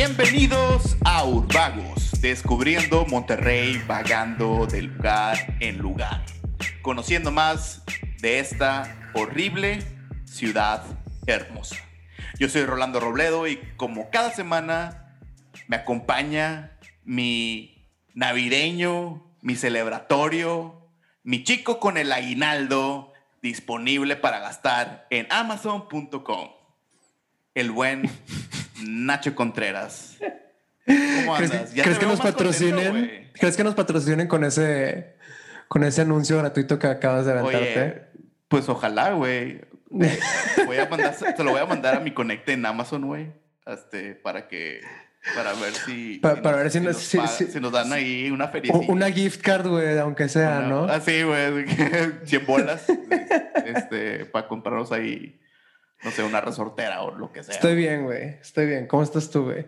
Bienvenidos a Urbagos, descubriendo Monterrey, vagando de lugar en lugar, conociendo más de esta horrible ciudad hermosa. Yo soy Rolando Robledo y como cada semana me acompaña mi navideño, mi celebratorio, mi chico con el aguinaldo disponible para gastar en amazon.com. El buen Nacho Contreras. ¿Cómo ¿Crees, andas? Ya crees te que nos contento, patrocinen? ¿Crees que nos patrocinen con ese con ese anuncio gratuito que acabas de aventarte? Oye, pues ojalá, güey. Voy a mandar, se lo voy a mandar a mi conecte en Amazon, güey. Este, para que, para ver si, Pa- para ver si nos- nos, si- nos dan ahí una feria. Una gift card, güey, aunque sea, ¿no? Así, güey, 100 bolas. este, para comprarnos ahí, no sé, una resortera o lo que sea. Estoy bien, güey. Estoy bien. ¿Cómo estás tú, güey?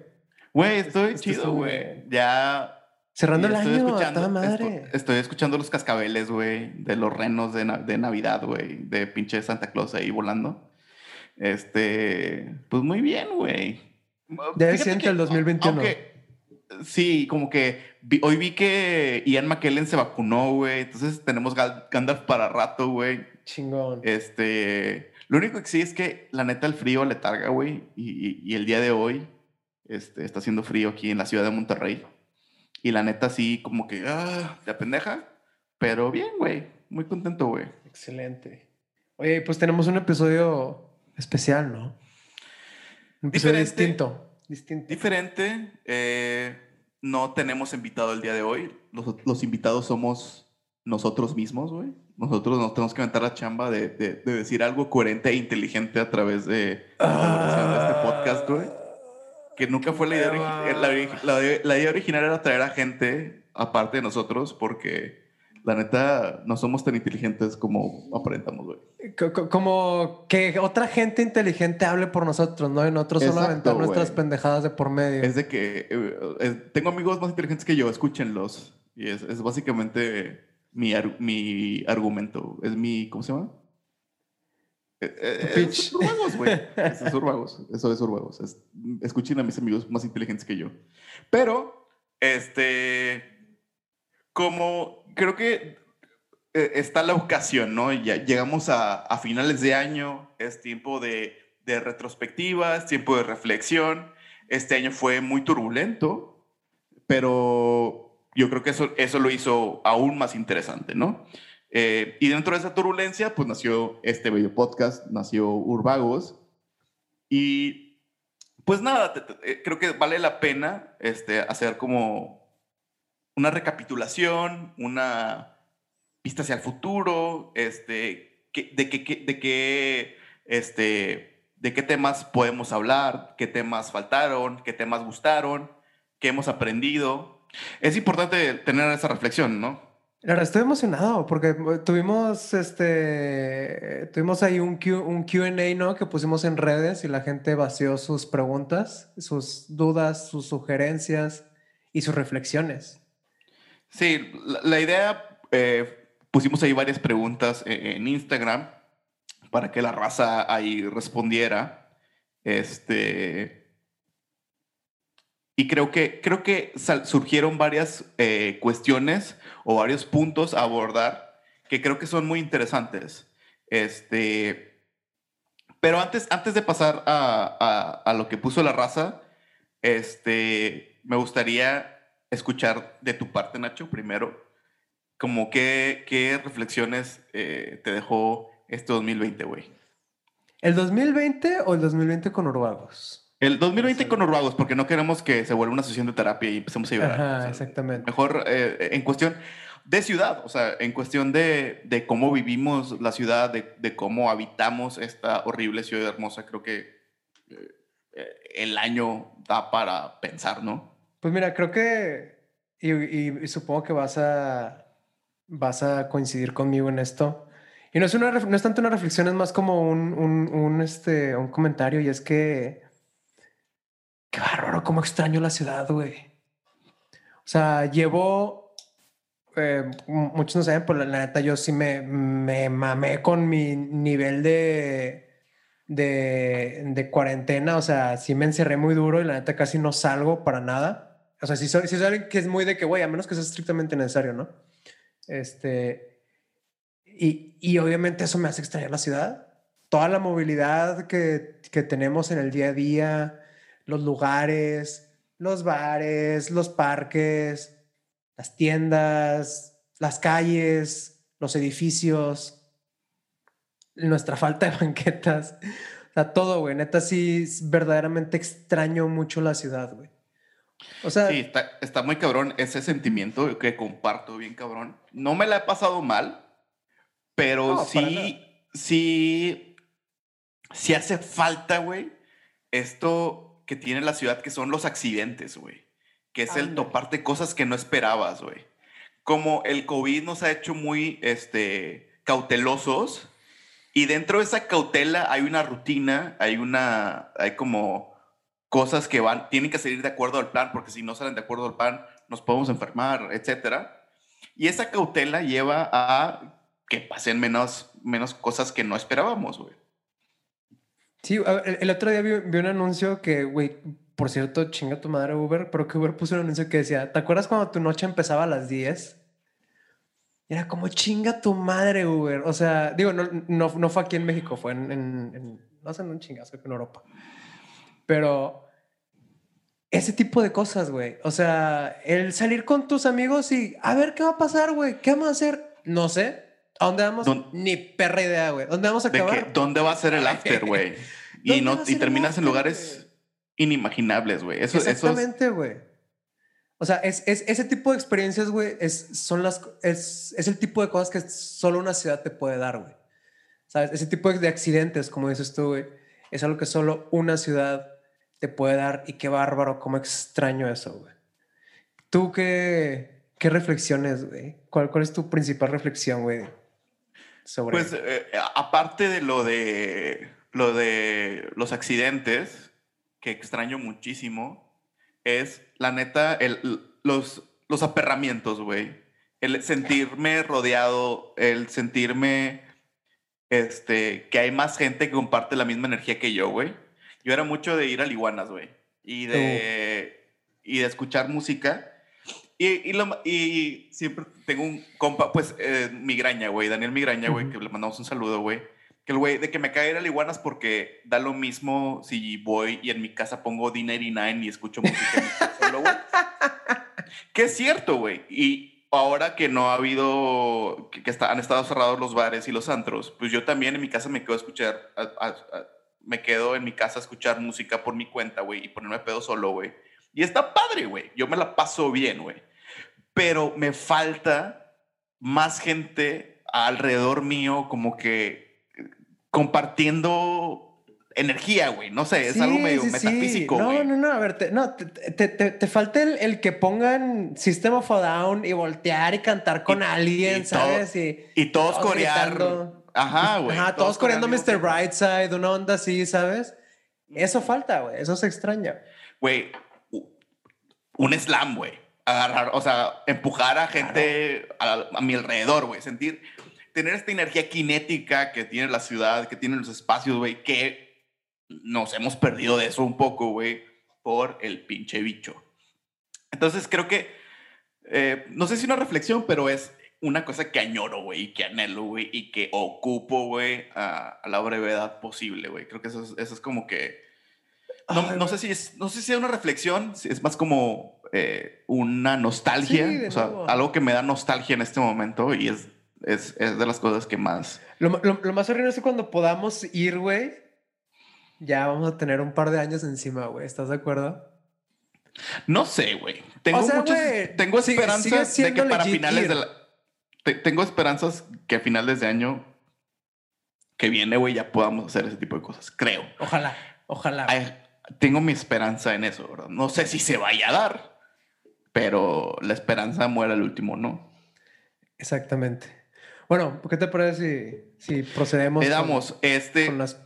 Güey, estoy Estás chido, güey. Ya Cerrando el estoy año, escuchando- madre. escu- estoy escuchando los cascabeles, güey, de los renos de, na- de Navidad, güey, de pinche Santa Claus ahí volando. Este, pues muy bien, güey. Ya siente el 2021. aunque- sí, como que vi- hoy vi que Ian McKellen se vacunó, güey, entonces tenemos Gandalf para rato, güey. Chingón. Este, lo único que sí es que la neta el frío le targa, güey, y, y- y el día de hoy este, está haciendo frío aquí en la ciudad de Monterrey. Y la neta sí, como que, ah, te pendeja, pero bien, güey, muy contento, güey. Excelente. Oye, pues tenemos un episodio especial, ¿no? Un episodio Diferente. distinto. Distinto. Diferente, eh, no tenemos invitado el día de hoy, los, los invitados somos nosotros mismos, güey. Nosotros nos tenemos que aventar la chamba de, de- de decir algo coherente e inteligente a través de este podcast, güey. que nunca fue la idea, origi- la, la- la idea original era traer a gente aparte de nosotros porque la neta no somos tan inteligentes como aparentamos, güey. Co- co- Como que otra gente inteligente hable por nosotros, ¿no? Y nosotros solo aventar nuestras pendejadas de por medio. Es de que eh, tengo amigos más inteligentes que yo, escúchenlos. Y es, es básicamente mi, mi argumento. Es mi, ¿cómo se llama? Eh, eh. Es Urbagos, güey. Es, es Urbagos. Eso es Urbagos. Es- escuchen a mis amigos más inteligentes que yo. Pero, este, como creo que eh, está la ocasión, ¿no? Ya llegamos a, a finales de año, es tiempo de, de retrospectiva, es tiempo de reflexión. Este año fue muy turbulento, pero yo creo que eso, eso lo hizo aún más interesante, ¿no? Eh, y dentro de esa turbulencia, pues nació este bello podcast, nació Urbagos. Y pues nada, eh, creo que vale la pena este, hacer como una recapitulación, una vista hacia el futuro, este, que- de, qué, qué- de, qué, este, de qué temas podemos hablar, qué temas faltaron, qué temas gustaron, qué hemos aprendido. Es importante tener esa reflexión, ¿no? La verdad, estoy emocionado porque tuvimos este tuvimos ahí un, Q, un QA, ¿no? Que pusimos en redes y la gente vació sus preguntas, sus dudas, sus sugerencias y sus reflexiones. Sí, la, la idea, eh, pusimos ahí varias preguntas en, en Instagram para que la raza ahí respondiera. Este. Y creo que, creo que surgieron varias eh, cuestiones o varios puntos a abordar que creo que son muy interesantes. Este. Pero antes, antes de pasar a, a- lo que puso la raza, este, me gustaría escuchar de tu parte, Nacho, primero, como qué, qué reflexiones eh, te dejó este 2020, güey. ¿El 2020 o el 2020 con Urbagos? El 2020 con Urbagos, porque no queremos que se vuelva una sesión de terapia y empecemos a llorar. Ajá, O sea, exactamente. Mejor eh, en cuestión de ciudad, o sea, en cuestión de, de cómo vivimos la ciudad, de, de cómo habitamos esta horrible ciudad hermosa, creo que eh, eh, el año da para pensar, ¿no? Pues mira, creo que y, y- y supongo que vas a vas a coincidir conmigo en esto. Y no es una no es tanto una reflexión, es más como un, un, un, este un comentario y es que cómo extraño la ciudad, güey. O sea, llevo eh, muchos no saben, pero la, neta yo sí me, me mamé con mi nivel de de, de cuarentena, o sea, sí me encerré muy duro y la neta casi no salgo para nada. O sea, si soy, alguien que es muy de que, güey, a menos que sea estrictamente necesario, ¿no? Este, y, y obviamente eso me hace extrañar la ciudad. Toda la movilidad que, que tenemos en el día a día, los lugares, los bares, los parques, las tiendas, las calles, los edificios, nuestra falta de banquetas, o sea, todo, güey. Neta, sí, verdaderamente extraño mucho la ciudad, güey. O sea, sí, está, está, muy cabrón ese sentimiento que comparto bien cabrón. No me la he pasado mal, pero sí, sí, sí hace falta, güey, esto que tiene la ciudad, que son los accidentes, güey. Que es el toparte cosas que no esperabas, güey. Como el COVID nos ha hecho muy, este, cautelosos y dentro de esa cautela hay una rutina, hay una, hay como cosas que van, tienen que salir de acuerdo al plan, porque si no salen de acuerdo al plan, nos podemos enfermar, etcétera. Y esa cautela lleva a que pasen menos, menos cosas que no esperábamos, güey. Sí, el, otro día vi, un anuncio que, güey, por cierto, chinga tu madre Uber, pero que Uber puso un anuncio que decía, ¿te acuerdas cuando tu noche empezaba a las 10? Era como chinga tu madre, Uber. O sea, digo, no, no, no fue aquí en México, fue en, en, no sé, un chingazo, en Europa. Pero ese tipo de cosas, güey. O sea, el salir con tus amigos y a ver qué va a pasar, güey. ¿Qué vamos a hacer? No sé. ¿A dónde vamos? Ni perra idea, güey. ¿Dónde vamos a acabar? ¿Dónde va a ser el after, güey? y no y terminas en lugares inimaginables, güey. Eso, Exactamente, güey. O sea, es, es, ese tipo de experiencias, güey, es, son las, es, es el tipo de cosas que solo una ciudad te puede dar, güey. ¿Sabes? Ese tipo de accidentes, como dices tú, güey, es algo que solo una ciudad te puede dar y qué bárbaro, cómo extraño eso, güey. ¿Tú qué, qué reflexiones, güey? ¿Cuál, ¿Cuál es tu principal reflexión, güey? Sobre... Pues, eh, aparte de lo de, lo de los accidentes, que extraño muchísimo, es, la neta, el, los, los aperramientos, güey. El sentirme rodeado, el sentirme este, que hay más gente que comparte la misma energía que yo, güey. Yo era mucho de ir a Liguanas, güey. Y de, y de escuchar música. Y, y, y, siempre tengo un compa, pues, eh, Migraña, güey. Daniel Migraña, güey, que le mandamos un saludo, güey que el güey, de que me cae a iguanas porque da lo mismo si voy y en mi casa pongo D99 y escucho música solo, güey. Que es cierto, güey. Y ahora que no ha habido, que, han estado cerrados los bares y los antros, pues yo también en mi casa me quedo a escuchar, me quedo en mi casa a escuchar música por mi cuenta, güey, y ponerme pedo solo, güey. Y está padre, güey. Yo me la paso bien, güey. Pero me falta más gente alrededor mío, como que compartiendo energía, güey. No sé, es algo medio metafísico, güey. No, no, no, a ver, te, no, te, te, te falta el, el, que pongan System of a Down y voltear y cantar con alguien, ¿sabes? y, y, todos, corear. Ajá, güey. Ajá, todos, coreando Mr. Brightside, una onda así, ¿sabes? Eso falta, güey. Eso se extraña. Güey, un slam, güey. Agarrar, o sea, empujar a gente a, a, mi alrededor, güey. Sentir, tener esta energía cinética que tiene la ciudad, que tienen los espacios, güey, que nos hemos perdido de eso un poco, güey, por el pinche bicho. Entonces creo que, eh, no sé si una reflexión, pero es una cosa que añoro, güey, que anhelo, güey, y que ocupo, güey, a, la brevedad posible, güey. Creo que eso es, eso es como que... No, no, sé si es, no sé si es una reflexión, es más como eh, una nostalgia, o sea, algo que me da nostalgia en este momento y es es, es de las cosas que más. Lo, lo, lo más horrible es que cuando podamos ir, güey, ya vamos a tener un par de años encima, güey. ¿Estás de acuerdo? No sé, güey. Tengo, tengo esperanzas de que para finales de la. tengo esperanzas que a finales de año que viene, güey, ya podamos hacer ese tipo de cosas. Creo. Ojalá, ojalá. tengo mi esperanza en eso, ¿verdad? No sé si se vaya a dar, pero la esperanza muere al último, ¿no? Exactamente. Bueno, ¿qué te parece si, si procedemos? Le damos, este. Con las,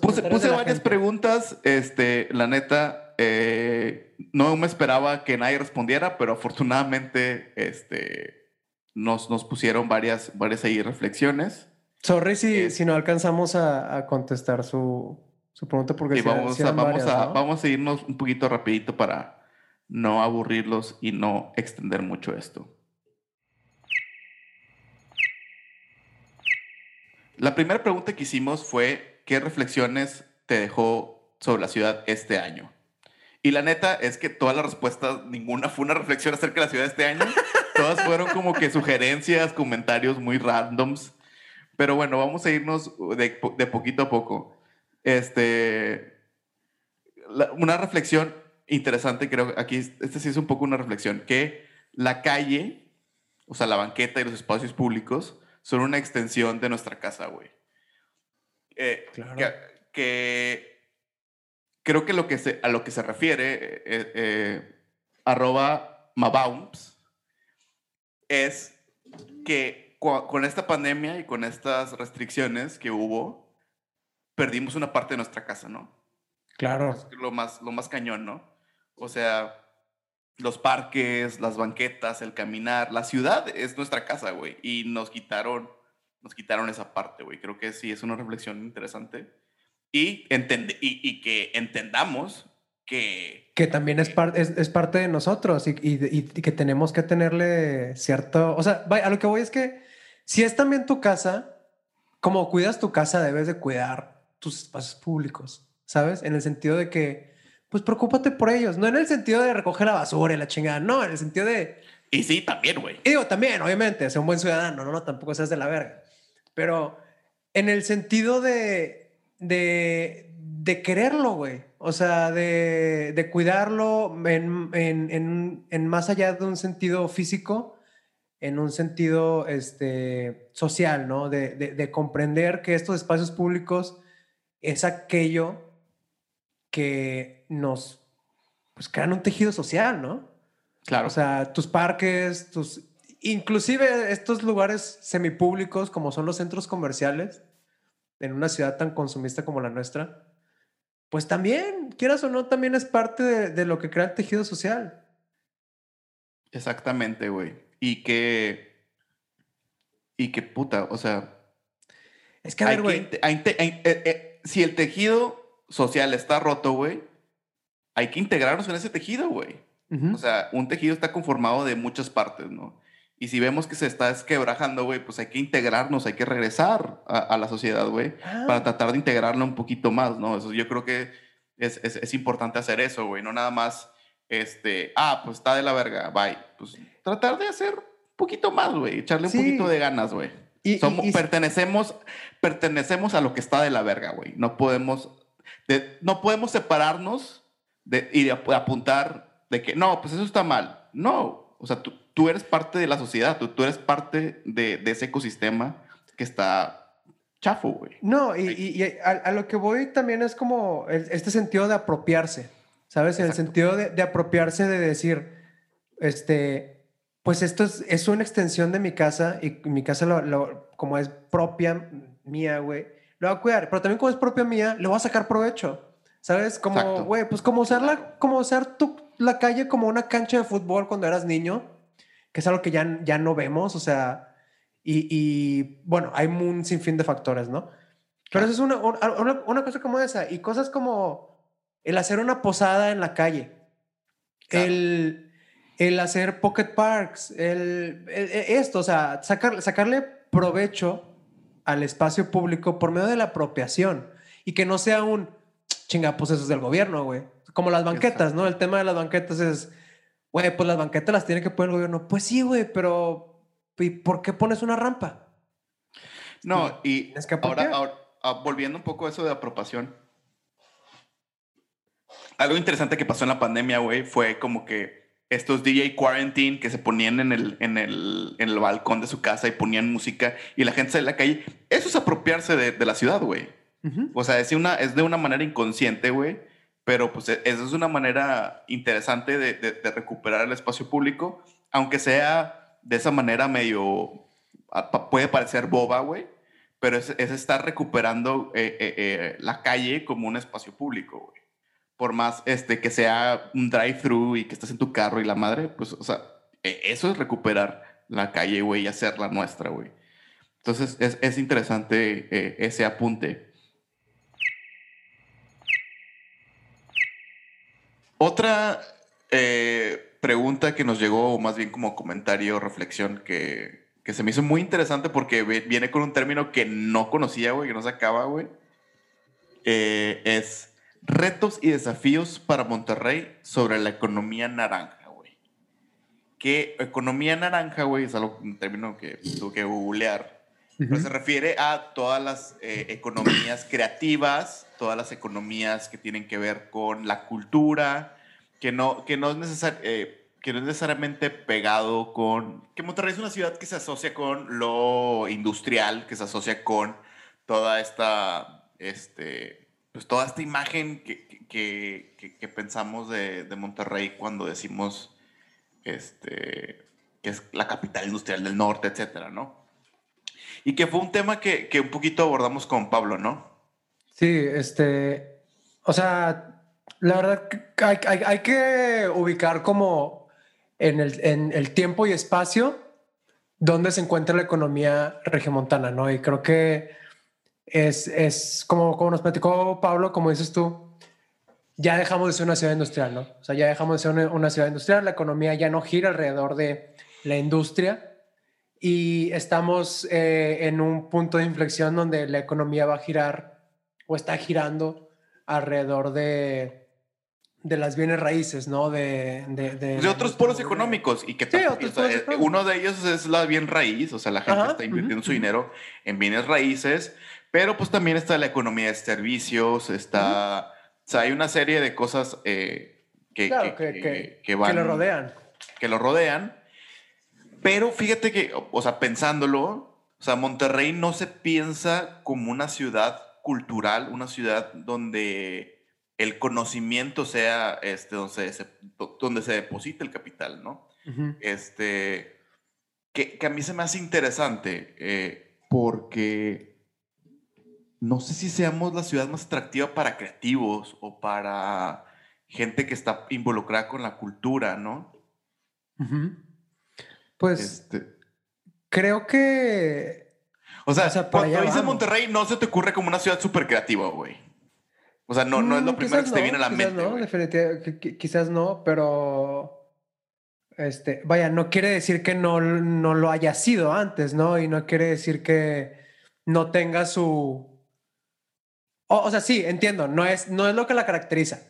puse, varias preguntas. Este, la neta, eh, no me esperaba que nadie respondiera, pero afortunadamente, este, nos, nos pusieron varias, varias ahí reflexiones. Sorry si, si no alcanzamos a, a contestar su, su pregunta porque y vamos, a, vamos, a, vamos a irnos un poquito rapidito para no aburrirlos y no extender mucho esto. La primera pregunta que hicimos fue, ¿qué reflexiones te dejó sobre la ciudad este año? Y la neta es que todas las respuestas, ninguna fue una reflexión acerca de la ciudad este año. Todas fueron como que sugerencias, comentarios muy randoms. Pero bueno, vamos a irnos de, de poquito a poco. Este, una reflexión interesante, creo, aquí, este sí es un poco una reflexión, que la calle, o sea, la banqueta y los espacios públicos son una extensión de nuestra casa, güey. Eh, claro. que, creo que, lo que se, a lo que se refiere, eh, eh, arroba Mabounds, es que con esta pandemia y con estas restricciones que hubo, perdimos una parte de nuestra casa, ¿no? Claro. Es lo más, lo más cañón, ¿no? O sea, los parques, las banquetas, el caminar, la ciudad es nuestra casa, güey. Y nos quitaron, nos quitaron esa parte, güey. Creo que sí es una reflexión interesante. Y, y, que entendamos que... Que también es, es, parte de nosotros y, y, que tenemos que tenerle cierto... O sea, a lo que voy es que si es también tu casa, como cuidas tu casa, debes de cuidar tus espacios públicos, ¿sabes? En el sentido de que pues preocúpate por ellos. No en el sentido de recoger la basura y la chingada, no, en el sentido de... Y sí, también, güey. Y digo, también, obviamente, ser un buen ciudadano, no, no, tampoco seas de la verga. Pero en el sentido de, de, de quererlo, güey. O sea, de, de cuidarlo en, en, en, en, más allá de un sentido físico, en un sentido este, social, ¿no? De, de, de comprender que estos espacios públicos es aquello que nos pues crean un tejido social, ¿no? Claro. O sea, tus parques, tus inclusive estos lugares semipúblicos como son los centros comerciales en una ciudad tan consumista como la nuestra, pues también, quieras o no, también es parte de, lo que crea el tejido social. Exactamente, güey. Y que y que puta, o sea, es que a ver, güey, eh, eh, si el tejido social está roto, güey, hay que integrarnos en ese tejido, güey. O sea, un tejido está conformado de muchas partes, ¿no? Y si vemos que se está desquebrajando, güey, pues hay que integrarnos, hay que regresar a, la sociedad, güey, ah. para tratar de integrarlo un poquito más, ¿no? Eso yo creo que es, es, es importante hacer eso, güey, no nada más, este, ah, pues está de la verga, bye. Pues tratar de hacer un poquito más, güey, echarle un poquito de ganas, güey. Y, Somos, pertenecemos, pertenecemos a lo que está de la verga, güey. No podemos no podemos separarnos de, y de apuntar de que, no, pues eso está mal. No, o sea, tú, tú eres parte de la sociedad, tú, tú eres parte de, de, ese ecosistema que está chafo, güey. No, y, y, a, lo que voy también es como este sentido de apropiarse, ¿sabes? En el sentido de, de, apropiarse de decir, este, pues esto es, es, una extensión de mi casa y mi casa, lo, como es propia mía, güey, lo voy a cuidar, pero también como es propia mía, le voy a sacar provecho. ¿Sabes? Como, güey, pues como usarla, como usar tu, la calle como una cancha de fútbol cuando eras niño, que es algo que ya, ya no vemos, o sea, y, y bueno, hay un sinfín de factores, ¿no? Pero eso es una, una, una, cosa como esa, y cosas como el hacer una posada en la calle, el, el hacer pocket parks, el, esto, o sea, sacar, sacarle provecho al espacio público por medio de la apropiación y que no sea un chinga, pues eso es del gobierno, güey. Como las banquetas, ¿no? El tema de las banquetas es, güey, pues las banquetas las tiene que poner el gobierno. Pues sí, güey, pero ¿y por qué pones una rampa? No, y ahora, ahora, ah, volviendo un poco a eso de apropiación. Algo interesante que pasó en la pandemia, güey, fue como que estos DJ Quarantine que se ponían en el, en el, en el balcón de su casa y ponían música y la gente sale a la calle. Eso es apropiarse de, de la ciudad, güey. O sea, es, una, es de una manera inconsciente, güey. Pero pues e, eso es una manera interesante de, de, recuperar el espacio público, aunque sea de esa manera medio, puede parecer boba, güey, pero es, es, estar recuperando eh, eh, eh, la calle como un espacio público, güey por más este, que sea un drive-thru y que estés en tu carro y la madre, pues, o sea, e, eso es recuperar la calle, güey, y hacerla nuestra, güey. Entonces es, es interesante eh, ese apunte. Otra eh, pregunta que nos llegó, o más bien como comentario, reflexión, que, que se me hizo muy interesante porque viene con un término que no conocía, güey, que no se acaba, güey. Eh, es retos y desafíos para Monterrey sobre la economía naranja, güey. Que economía naranja, güey, es algo, un término que tuve que googlear. Pero se refiere a todas las eh, economías creativas, todas las economías que tienen que ver con la cultura, que no, que no, es, eh, que no es necesariamente pegado con... Que Monterrey es una ciudad que se asocia con lo industrial, que se asocia con toda esta, este, pues toda esta imagen que, que, que, pensamos de, de, Monterrey cuando decimos este, que es la capital industrial del norte, etcétera, ¿no? Y que fue un tema que, que un poquito abordamos con Pablo, ¿no? Sí, este, o sea, la verdad hay, hay, hay que ubicar como en el, en el, tiempo y espacio donde se encuentra la economía regiomontana, ¿no? Y creo que es, es como, como nos platicó Pablo, como dices tú, ya dejamos de ser una ciudad industrial, ¿no? O sea, ya dejamos de ser una, una ciudad industrial, la economía ya no gira alrededor de la industria y estamos eh, en un punto de inflexión donde la economía va a girar o está girando alrededor de, de las bienes raíces, ¿no? De, de, de, otros polos económicos y que uno de ellos es la bien raíz, o sea, la gente está invirtiendo su dinero en bienes raíces, pero pues también está la economía de servicios, está, o sea, hay una serie de cosas eh, que, que, que, van, que lo rodean. Que lo rodean pero fíjate que, o sea, pensándolo, o sea, Monterrey no se piensa como una ciudad cultural, una ciudad donde el conocimiento sea este, donde, se, donde se deposita el capital, ¿no? Este, que, que, a mí se me hace interesante eh, porque no sé si seamos la ciudad más atractiva para creativos o para gente que está involucrada con la cultura, ¿no? Pues este creo que. O sea, cuando dices Monterrey, no se te ocurre como una ciudad súper creativa, güey. O sea, no, no es lo mm, primero que te viene a la quizás mente. No, definitivamente, quizás no, pero. Este, vaya, no quiere decir que no, no lo haya sido antes, ¿no? Y no quiere decir que no tenga su. O, sea, sí, entiendo, no es, no es lo que la caracteriza.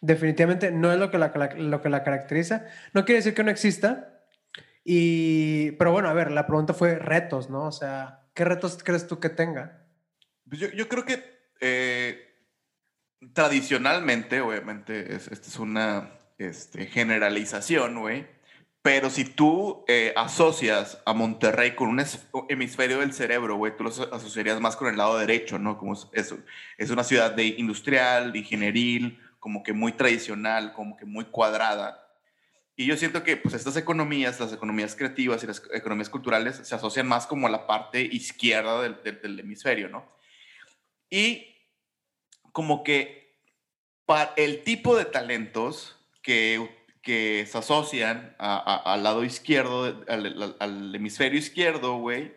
Definitivamente no es lo que la, lo que la caracteriza. No quiere decir que no exista, y, pero bueno, a ver, la pregunta fue retos, ¿no? O sea, ¿qué retos crees tú que tenga? Pues yo, yo creo que eh, tradicionalmente, obviamente, es, esta es una este, generalización, güey. Pero si tú eh, asocias a Monterrey con un hemisferio del cerebro, güey, tú lo asociarías más con el lado derecho, ¿no? Como es, es una ciudad de industrial, ingenieril, como que muy tradicional, como que muy cuadrada. Y yo siento que pues estas economías, las economías creativas y las economías culturales se asocian más como a la parte izquierda del, del, hemisferio, ¿no? Y como que para el tipo de talentos que, que se asocian al lado izquierdo, al, al hemisferio izquierdo, güey,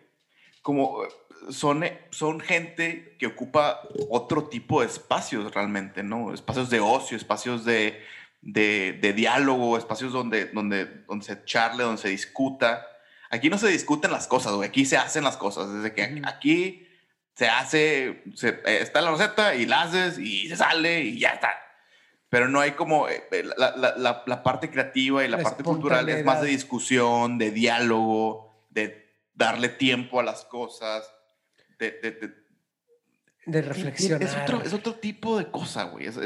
como son, son gente que ocupa otro tipo de espacios realmente, ¿no? Espacios de ocio, espacios de, de, diálogo, espacios donde, donde, donde se charle, donde se discuta. Aquí no se discuten las cosas, güey. Aquí se hacen las cosas. Desde que aquí se hace, se, eh, está la receta y la haces y se sale y ya está. Pero no hay como eh, eh, la, la, la, parte creativa y la, parte cultural es más de discusión, de diálogo, de darle tiempo a las cosas, de, de, de, reflexionar. Es otro, es otro tipo de cosa, güey. es,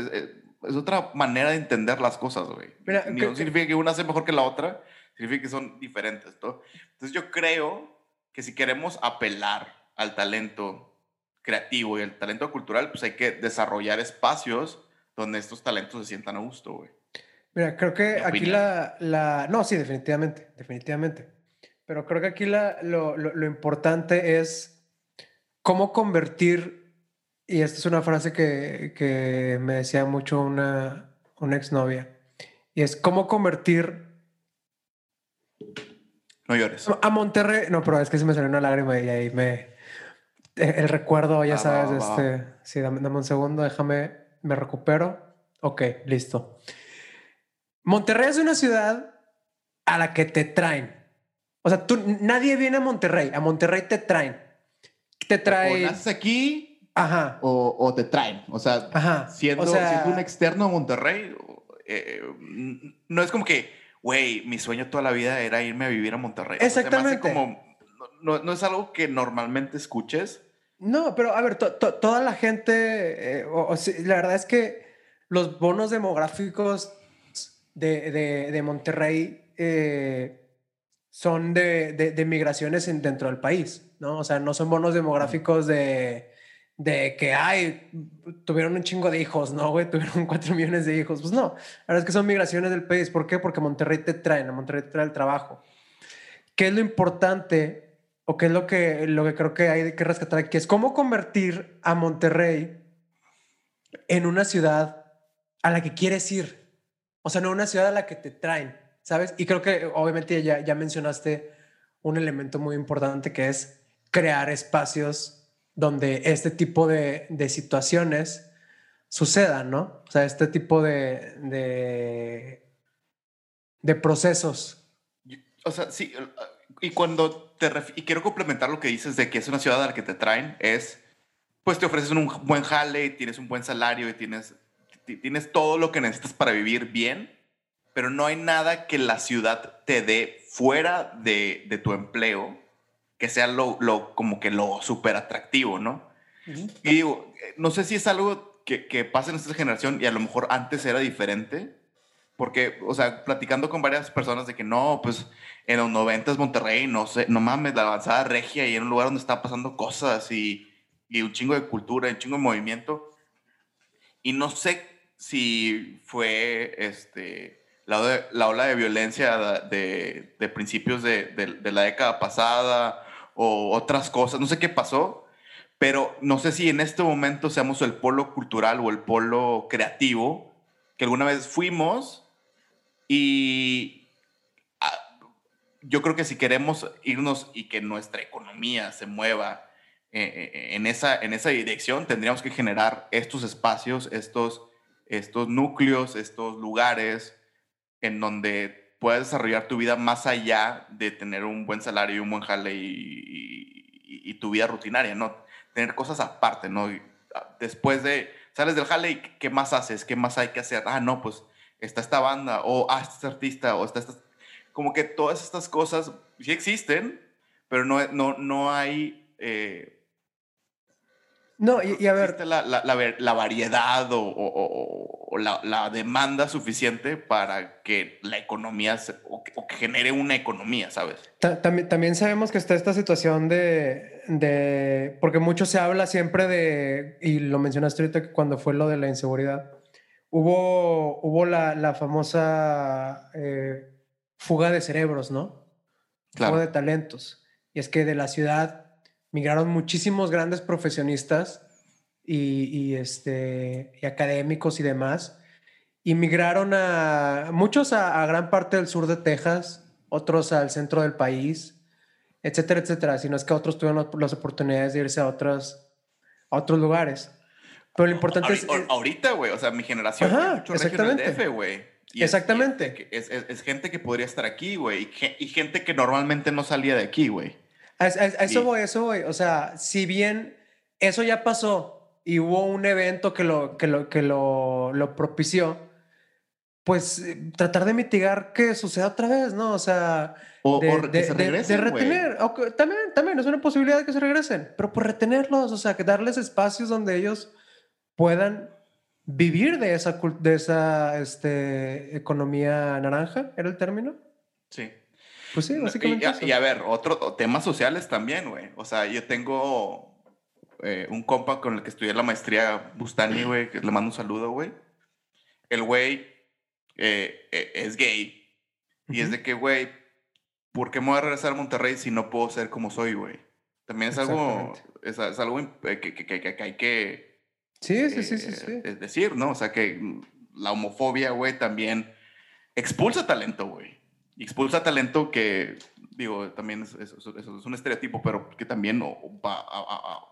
es otra manera de entender las cosas, güey. no significa que una sea mejor que la otra, significa que son diferentes, ¿no? Entonces yo creo que si queremos apelar al talento creativo y al talento cultural, pues hay que desarrollar espacios donde estos talentos se sientan a gusto, güey. Mira, creo que aquí la, la, No, sí, definitivamente, definitivamente. Pero creo que aquí la, lo, lo, lo importante es cómo convertir y esta es una frase que, que me decía mucho una, una exnovia. Y es cómo convertir No llores. A Monterrey, no, pero es que se me salió una lágrima y ahí me. El recuerdo, ya Ah, sabes, va, va. este. Sí, dame, dame un segundo, déjame, me recupero. Ok, listo. Monterrey es una ciudad a la que te traen. O sea, tú, nadie viene a Monterrey. A Monterrey te traen. Te O traen. naces aquí Ajá. o, o te traen. O sea, Ajá. siendo, o sea, siendo un externo a Monterrey, eh, no es como que, güey, mi sueño toda la vida era irme a vivir a Monterrey. O sea, Exactamente. como, no, no- no es algo que normalmente escuches. No, pero a ver, to- to- toda la gente, eh, o- o la verdad es que los bonos demográficos de, de- Monterrey eh, son de, de- migraciones en- dentro del país, ¿no? O sea, no son bonos demográficos de, que, ay, tuvieron un chingo de hijos, ¿no, güey? Tuvieron cuatro millones de hijos. Pues no, la verdad es que son migraciones del país. ¿Por qué? Porque Monterrey te traen, Monterrey te trae el trabajo. ¿Qué es lo importante o qué es lo que, lo que creo que hay que rescatar aquí? Es cómo convertir a Monterrey en una ciudad a la que quieres ir. O sea, no una ciudad a la que te traen, ¿sabes? Y creo que obviamente ya, ya mencionaste un elemento muy importante que es crear espacios donde este tipo de, de situaciones sucedan, ¿no? O sea, este tipo de, de, de procesos. O sea, sí. Y cuando te y quiero complementar lo que dices de que es una ciudad a la que te traen, es, pues te ofrecen un buen jale, tienes un buen salario y tienes, ti- tienes todo lo que necesitas para vivir bien, pero no hay nada que la ciudad te dé fuera de, de tu empleo que sea lo, lo como que lo súper atractivo, ¿no? Y digo, eh, no sé si es algo que, que pasa en esta generación y a lo mejor antes era diferente, porque, o sea, platicando con varias personas de que no, pues en los 90 Monterrey, no sé, no mames, la avanzada regia y era un lugar donde estaba pasando cosas y, y un chingo de cultura, un chingo de movimiento. Y no sé si fue este, la, la ola de violencia de, de principios de, de la década pasada o otras cosas, no sé qué pasó, pero no sé si en este momento seamos el polo cultural o el polo creativo que alguna vez fuimos y ah, yo creo que si queremos irnos y que nuestra economía se mueva eh, eh, en, esa, en esa dirección, tendríamos que generar estos espacios, estos, estos núcleos, estos lugares en donde puedas desarrollar tu vida más allá de tener un buen salario y un buen jale y, y- y tu vida rutinaria, ¿no? Tener cosas aparte, ¿no? Ah, Después de, sales del jale ¿qué más haces? ¿Qué más hay que hacer? Ah, no, pues está esta banda, o ah, este artista, o está esta... Como que todas estas cosas sí existen, pero no, no, no hay... eh, No, y, y a ver, la, la- la ver- la variedad o, o- o- o la, demanda suficiente para que la economía se- o, que, genere una economía, ¿sabes? Ta- También, también sabemos que está esta situación de, de, porque mucho se habla siempre de, y lo mencionaste ahorita que cuando fue lo de la inseguridad, hubo, hubo la, la famosa eh, fuga de cerebros, ¿no? Claro. Fuga de talentos. Y es que de la ciudad migraron muchísimos grandes profesionistas y, y, este, y académicos y demás, y migraron a muchos a, a gran parte del sur de Texas, otros al centro del país, etcétera, etcétera. Si no es que otros tuvieron las oportunidades de irse a otros, a otros lugares. Pero lo importante es... Ahori- ahorita, güey, o sea, mi generación Ajá, exactamente. DF, güey. Y Exactamente. Es, es, es- gente que podría estar aquí, güey, y, y gente que normalmente no salía de aquí, güey. A, a- a eso voy, eso voy. O sea, si bien eso ya pasó y hubo un evento que lo, que lo, que lo, lo propició, pues eh, tratar de mitigar que suceda otra vez, ¿no? O sea, O, de, o que de- se de- regresen, de güey. retener. O que- también, también es una posibilidad de que se regresen, pero por retenerlos, o sea, que darles espacios donde ellos puedan vivir de esa, de esa este, economía naranja, ¿era el término? Sí. Pues sí, básicamente y, a, eso. y a ver, otro temas sociales también, güey. O sea, yo tengo eh, un compa con el que estudié la maestría Bustani, güey, que le mando un saludo, güey. El güey eh, eh, es gay. Y es Ujú. de que, güey, ¿por qué me voy a regresar a Monterrey si no puedo ser como soy, güey? También es algo, es, es algo que, que- que- que hay que Sí, sí, sí, sí, eh, sí. es decir, ¿no? O sea, que la homofobia, güey, también expulsa talento, güey. expulsa talento que, digo, también es, es- es un estereotipo, pero que también va a- a- a-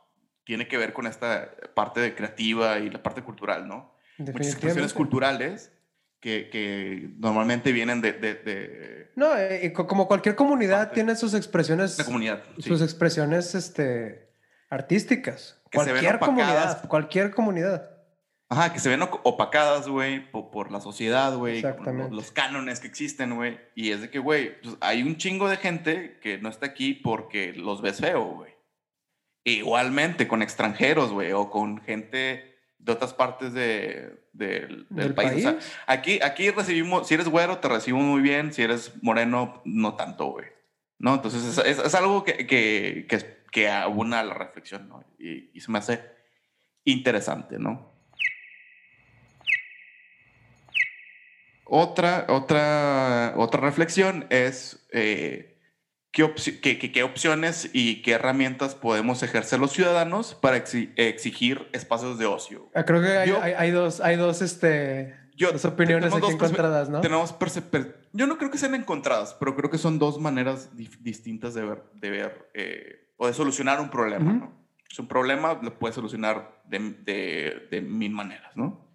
tiene que ver con esta parte de creativa y la parte cultural, ¿no? Muchas expresiones culturales que, que normalmente vienen de, de- de No, eh, como cualquier comunidad tiene sus expresiones, la comunidad. sí. sus expresiones este, artísticas. Que se ven cualquier opacadas. comunidad, cualquier comunidad. Ajá, que se ven opacadas, güey, por, por la sociedad, güey, los, los cánones que existen, güey. Y es de que, güey, pues, hay un chingo de gente que no está aquí porque los ves feo, güey. Igualmente con extranjeros, güey, o con gente de otras partes de- del- del, Del país. O sea, país. aquí, aquí recibimos, si eres güero, te recibimos muy bien, si eres moreno, no tanto, güey. ¿No? Entonces es, es- es algo que, que, que, que abuna la reflexión, ¿no? Y, y se me hace interesante, ¿no? Otra, otra, otra reflexión es eh, ¿qué, qué- qué- qué opciones y qué herramientas podemos ejercer los ciudadanos para exi- exigir espacios de ocio. Ah, Creo que hay, Yo- hay- hay dos, hay dos, este, Yo- dos opiniones aquí dos encontradas, ¿no? Tenemos yo no creo que sean encontradas, pero creo que son dos maneras distintas de ver, de ver eh, o de solucionar un problema. Ujú. ¿no? Es un problema, lo puedes solucionar de, de, de mil maneras, ¿no?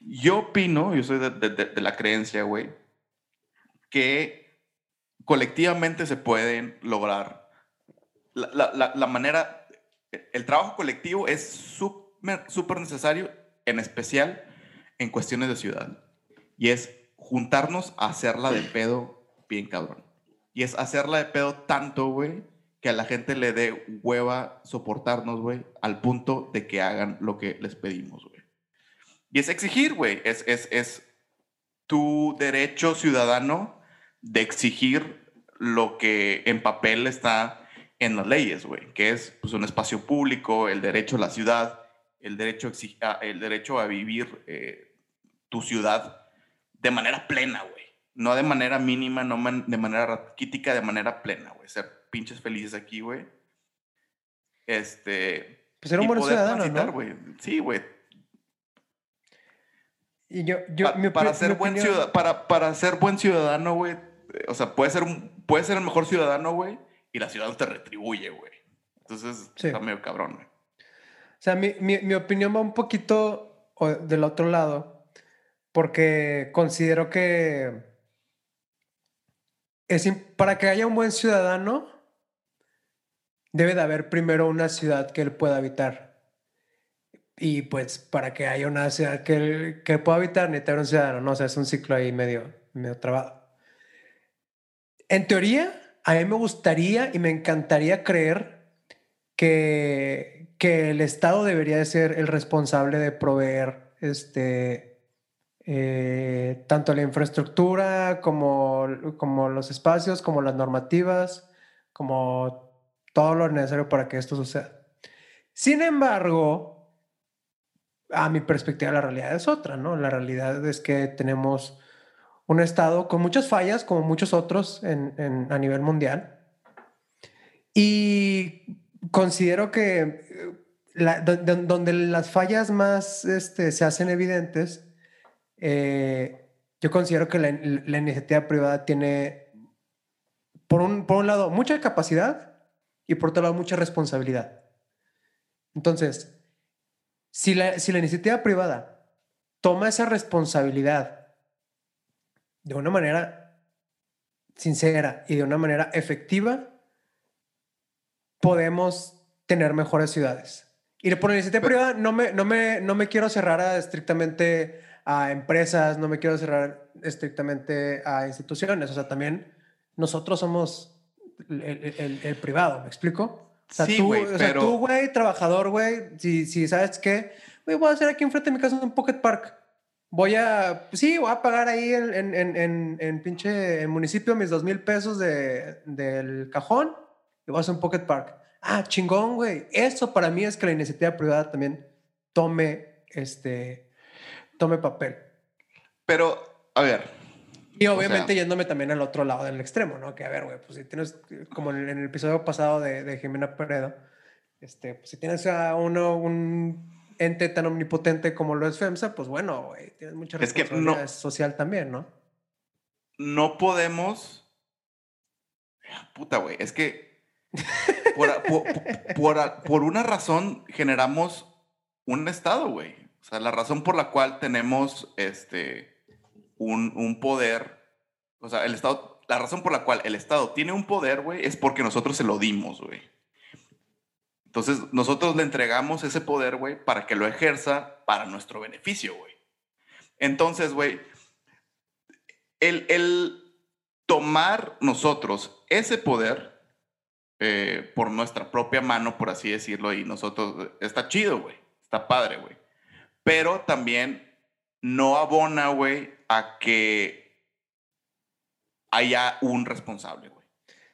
Yo opino, yo soy de, de- la creencia, güey, que colectivamente se pueden lograr la, la- la- la manera, el trabajo colectivo es súper necesario, en especial en cuestiones de ciudad. Y es juntarnos a hacerla de pedo bien cabrón. Y es hacerla de pedo tanto, güey, que a la gente le dé hueva soportarnos, güey, al punto de que hagan lo que les pedimos, güey. Y es exigir, güey. Es, es, es tu derecho ciudadano de exigir lo que en papel está en las leyes, güey, que es pues, un espacio público, el derecho a la ciudad, el derecho a, el derecho a vivir eh, tu ciudad de manera plena, güey. No de manera mínima, no de manera raquítica, de manera plena, güey. Ser pinches felices aquí, güey. Este. Pues era un buen ciudadano, transitar, ¿no? güey. Sí, güey. Y yo, yo, Pa- mi opi- para, mi ser buen opinión- ciudad- para, para ser buen ciudadano, güey. eh, O sea, puede ser, un- puede ser el mejor ciudadano, güey. Y la ciudad te retribuye, güey. Entonces, Sí. está medio cabrón, güey. O sea, mi, mi- mi opinión va un poquito del otro lado, porque considero que es, para que haya un buen ciudadano, debe de haber primero una ciudad que él pueda habitar. Y pues para que haya una ciudad que él, que pueda habitar, necesita un ciudadano, ¿no? O sea, es un ciclo ahí medio, medio trabado. En teoría, a mí me gustaría y me encantaría creer que, que el Estado debería de ser el responsable de proveer este, eh, tanto la infraestructura como, como los espacios, como las normativas, como todo lo necesario para que esto suceda. Sin embargo, a mi perspectiva la realidad es otra, ¿no? La realidad es que tenemos un Estado con muchas fallas, como muchos otros en- a nivel mundial. Y considero que eh, donde las fallas más este, se hacen evidentes, eh, yo considero que la, la iniciativa privada tiene, por un, por un lado, mucha capacidad y por otro lado, mucha responsabilidad. Entonces, si la, si la iniciativa privada toma esa responsabilidad de una manera sincera y de una manera efectiva, podemos tener mejores ciudades. Y por la iniciativa privada no me, no, me, no me quiero cerrar a estrictamente a empresas, no me quiero cerrar estrictamente a instituciones. O sea, también nosotros somos el, el- el- privado, ¿me explico? O sea, Sí, tú, güey, o sea, pero- tú, güey, trabajador, güey, si, si sabes qué, güey, voy a hacer aquí enfrente de mi casa un pocket park. Voy a, pues sí, voy a pagar ahí en, en, en, en, en pinche en municipio mis dos mil pesos de, del cajón y voy a hacer un pocket park. Ah, chingón, güey. Eso para mí es que la iniciativa privada también tome, este, tome papel. Pero, a ver. Y O obviamente sea- yéndome también al otro lado del extremo, ¿no? Que a ver, güey, pues si tienes, como en el, episodio pasado de, de Jimena Peredo, este, pues si tienes a uno, un ente tan omnipotente como lo es FEMSA, pues bueno, güey, tienes mucha Es que no- responsabilidad social también, ¿no? no podemos Puta, güey, es que por, por, por, una razón generamos un Estado, güey. O sea, la razón por la cual tenemos este, un, un poder, o sea, el Estado, la razón por la cual el Estado tiene un poder, güey, es porque nosotros se lo dimos, güey. Entonces, nosotros le entregamos ese poder, güey, para que lo ejerza para nuestro beneficio, güey. Entonces, güey, el, el, tomar nosotros ese poder eh, por nuestra propia mano, por así decirlo, y nosotros, está chido, güey, está padre, güey. Pero también no abona, güey, a que haya un responsable, güey.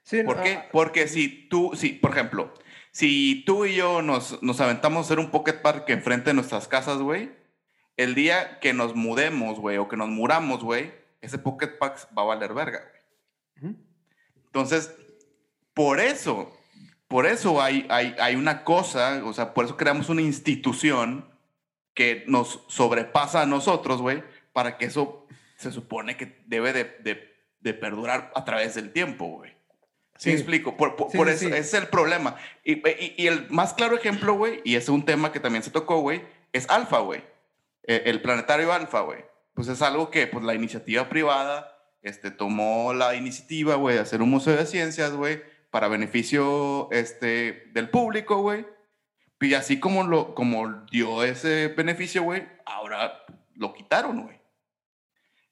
Sí, ¿Por qué? Porque si tú, si, por ejemplo, si tú y yo nos, nos aventamos a hacer un pocket park enfrente de nuestras casas, güey, el día que nos mudemos, güey, o que nos muramos, güey, ese pocket park va a valer verga, güey. Entonces, por eso, por eso hay, hay, hay una cosa, o sea, por eso creamos una institución que nos sobrepasa a nosotros, güey, para que eso se supone que debe de, de, de perdurar a través del tiempo, güey. Sí, explico. Por, por, eso es el problema. Y, y, el más claro ejemplo, güey, y es un tema que también se tocó, güey, es Alfa, güey. E, el planetario Alfa, güey. Pues es algo que pues, la iniciativa privada este, tomó la iniciativa, güey, de hacer un museo de ciencias, güey, para beneficio este, del público, güey. Y así como, lo, como dio ese beneficio, güey, ahora lo quitaron, güey.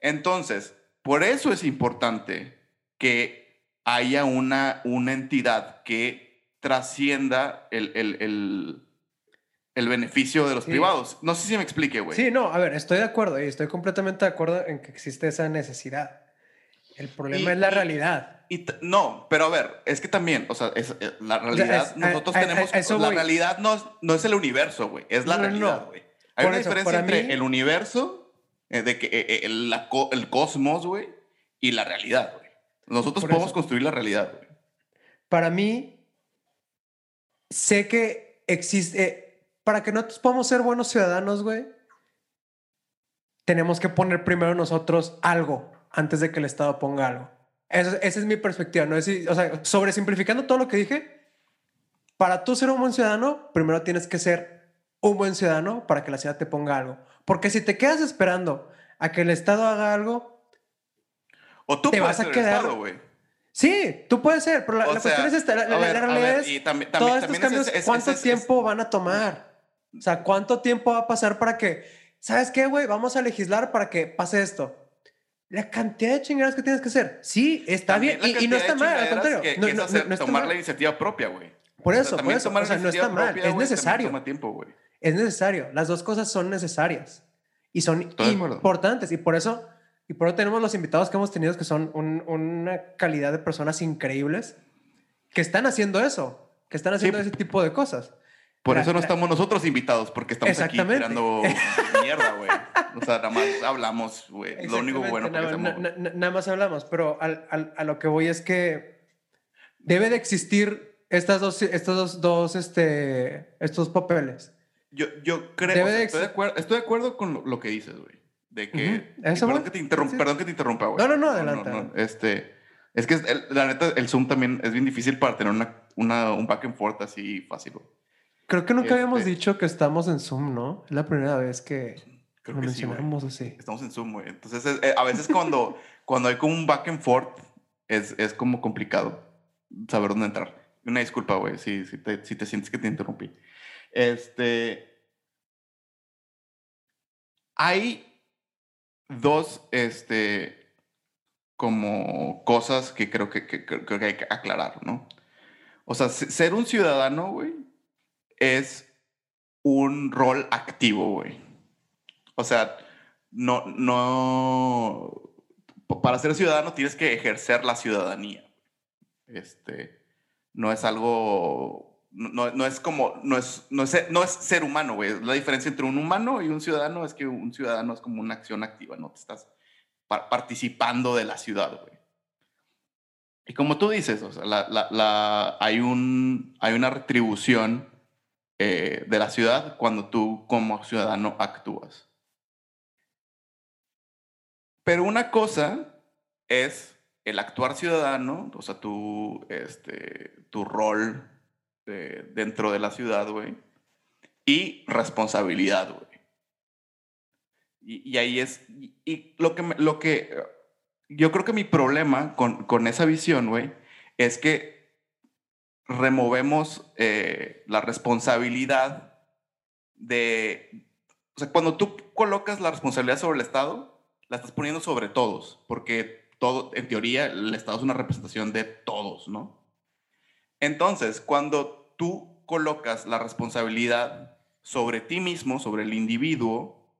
Entonces, por eso es importante que haya una, una entidad que trascienda el, el, el, el beneficio de los privados. No sé si me explique, güey. Sí, no, a ver, estoy de acuerdo y estoy completamente de acuerdo en que existe esa necesidad. El problema es la realidad. Y, no, pero a ver, es que también, o sea, es, eh, la realidad, nosotros tenemos, la realidad no es, no es el universo, güey, es la realidad, güey. Hay una diferencia entre el universo, eh, de que eh, el, el cosmos, güey, y la realidad, güey. Nosotros podemos construir la realidad. Para mí, sé que existe, eh, para que nosotros podamos ser buenos ciudadanos, güey, tenemos que poner primero nosotros algo antes de que el Estado ponga algo. Esa, es mi perspectiva, ¿no? Es, o sea, sobresimplificando todo lo que dije, para tú ser un buen ciudadano, primero tienes que ser un buen ciudadano para que la ciudad te ponga algo. Porque si te quedas esperando a que el Estado haga algo, o tú te vas a quedar. güey. Sí, tú puedes ser, pero la, cuestión es esta. La, realidad es. todos estos cambios, ¿cuánto tiempo van a tomar? O sea, ¿cuánto tiempo va a pasar para que. ¿Sabes qué, güey? Vamos a legislar para que pase esto. La cantidad de chingadas que tienes que hacer. Sí, está bien. Y, no está mal, al contrario. no, no, no, tomar la iniciativa propia, güey. Por eso, por eso. O sea, no está mal. es necesario. Toma tiempo, güey. Es necesario. Las dos cosas son necesarias. Y son importantes. Y por eso y por eso tenemos los invitados que hemos tenido que son una calidad de personas increíbles que están haciendo eso, que están haciendo ese tipo de cosas. Por eso no estamos nosotros invitados, porque estamos aquí tirando mierda, güey. O sea, nada más hablamos, güey. Lo único bueno nada, nada más hablamos, pero a lo que voy es que debe de existir estas dos, estos dos, dos este, estos papeles. Yo, yo creo, estoy, de acuerdo, estoy de acuerdo con lo que dices, güey de que... perdón, que te interrumpa, perdón que te interrumpa, güey. No, no, no, adelante. este, es que la neta, el Zoom también es bien difícil para tener una, una, un back and forth así fácil. Creo que nunca habíamos este dicho que estamos en Zoom, ¿no? Es la primera vez que Creo lo mencionamos así. Estamos en Zoom, güey. Entonces, eh, a veces cuando, cuando hay como un back and forth, es, es como complicado saber dónde entrar. Una disculpa, güey, si, si, te, si te sientes que te interrumpí. Este... Hay dos, este, como cosas que creo que, que, que hay que aclarar, ¿no? O sea, ser un ciudadano, güey, es un rol activo, güey. O sea, no, no, para ser ciudadano tienes que ejercer la ciudadanía. Este, no es algo no, no, es como, no es, no es, no es ser humano, güey. La diferencia entre un humano y un ciudadano es que un ciudadano es como una acción activa, no te estás participando de la ciudad, güey. Y como tú dices, o sea, la, la, hay, un, hay una retribución eh, de la ciudad cuando tú como ciudadano actúas. Pero una cosa es el actuar ciudadano, o sea, tu, este, tu rol dentro de la ciudad, güey, y responsabilidad, güey. Y, ahí es, y, lo, que lo que, yo creo que mi problema con, con esa visión, güey, es que removemos eh, la responsabilidad de, o sea, cuando tú colocas la responsabilidad sobre el Estado, la estás poniendo sobre todos, porque todo, en teoría, el Estado es una representación de todos, ¿no? Entonces, cuando tú colocas la responsabilidad sobre ti mismo, sobre el individuo,